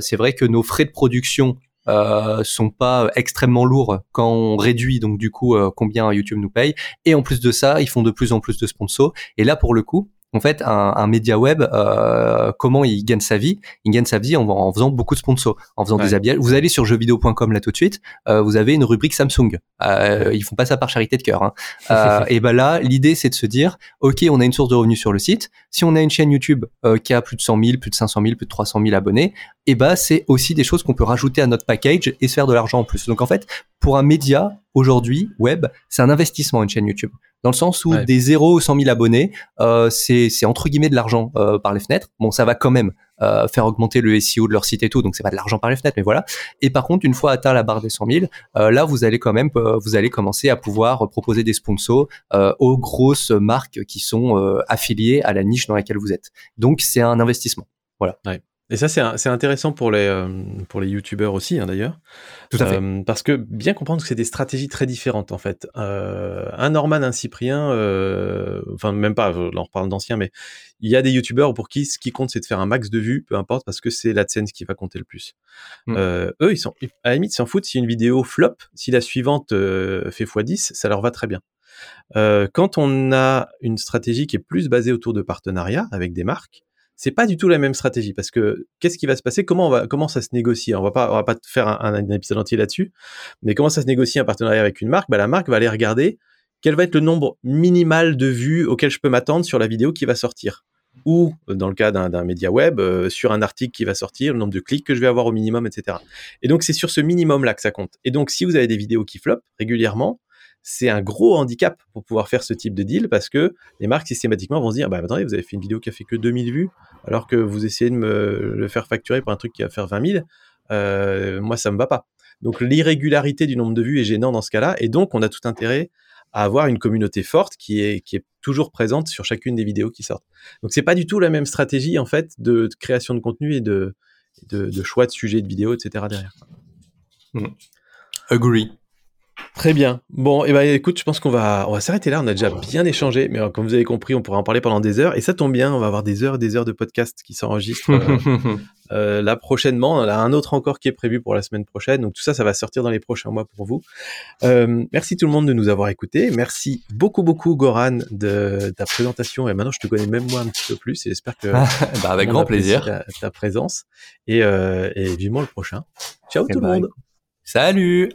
c'est vrai que nos frais de production euh, sont pas extrêmement lourds quand on réduit donc du coup euh, combien YouTube nous paye. Et en plus de ça ils font de plus en plus de sponsors. Et là pour le coup en fait, un, un média web, euh, comment il gagne sa vie? Il gagne sa vie en, en faisant beaucoup de sponsors, en faisant des habillages. Vous allez sur jeuxvideo.com là tout de suite, euh, vous avez une rubrique Samsung. Euh, ils font pas ça par charité de cœur. Hein. Euh, et ben là, l'idée c'est de se dire, ok, on a une source de revenus sur le site. Si on a une chaîne YouTube euh, qui a plus de 100 000, plus de 500 000, plus de 300 000 abonnés, et ben c'est aussi des choses qu'on peut rajouter à notre package et se faire de l'argent en plus. Donc en fait, pour un média aujourd'hui web, c'est un investissement une chaîne YouTube dans le sens où des 0 ou 100 000 abonnés, euh, c'est entre guillemets de l'argent euh, par les fenêtres. Bon, ça va quand même euh, faire augmenter le SEO de leur site et tout, donc c'est pas de l'argent par les fenêtres, mais voilà. Et par contre, une fois atteint la barre des 100 000, euh, là, vous allez quand même, euh, vous allez commencer à pouvoir proposer des sponsors aux grosses marques qui sont affiliées à la niche dans laquelle vous êtes. Donc, c'est un investissement. Voilà. Ouais. Et ça, c'est intéressant pour les, euh, pour les youtubeurs aussi, hein, d'ailleurs. Tout à fait. Euh, parce que bien comprendre que c'est des stratégies très différentes, en fait. Euh, un Norman, un Cyprien, enfin, même pas, là, on reparle d'anciens, mais il y a des youtubeurs pour qui ce qui compte, c'est de faire un max de vues, peu importe, parce que c'est l'AdSense qui va compter le plus. Mm. eux, ils sont, à la limite, ils s'en foutent si une vidéo flop, si la suivante fait x10, ça leur va très bien. quand on a une stratégie qui est plus basée autour de partenariats avec des marques, c'est pas du tout la même stratégie parce que qu'est-ce qui va se passer? Comment on va comment ça se négocie? On va pas on va pas faire un, épisode entier là-dessus, mais comment ça se négocie un partenariat avec une marque? Bah, la marque va aller regarder quel va être le nombre minimal de vues auquel je peux m'attendre sur la vidéo qui va sortir ou dans le cas d'un média web euh, sur un article qui va sortir, le nombre de clics que je vais avoir au minimum, etc. Et donc c'est sur ce minimum là que ça compte. Et donc si vous avez des vidéos qui flopent régulièrement, c'est un gros handicap pour pouvoir faire ce type de deal parce que les marques systématiquement vont se dire bah attendez vous avez fait une vidéo qui a fait que 2000 vues alors que vous essayez de me le faire facturer pour un truc qui va faire 20 000 euh, moi ça me va pas. Donc l'irrégularité du nombre de vues est gênant dans ce cas-là. Et donc on a tout intérêt à avoir une communauté forte qui est qui est toujours présente sur chacune des vidéos qui sortent. Donc c'est pas du tout la même stratégie en fait de, création de contenu et de, de, choix de sujets de vidéos etc derrière. Mmh. agree Très bien. Bon, et eh ben écoute, je pense qu'on va on va s'arrêter là. On a déjà bien échangé, mais euh, comme vous avez compris, on pourra en parler pendant des heures. Et ça tombe bien, on va avoir des heures et des heures de podcast qui s'enregistrent euh, euh, là prochainement. On a un autre encore qui est prévu pour la semaine prochaine. Donc tout ça, ça va sortir dans les prochains mois pour vous. merci tout le monde de nous avoir écoutés. Merci beaucoup beaucoup Goran de ta présentation. Et maintenant, je te connais même moi un petit peu plus. Et j'espère que bah, avec grand plaisir ta, présence et, et vivement le prochain. Ciao eh tout le ben, monde. Salut.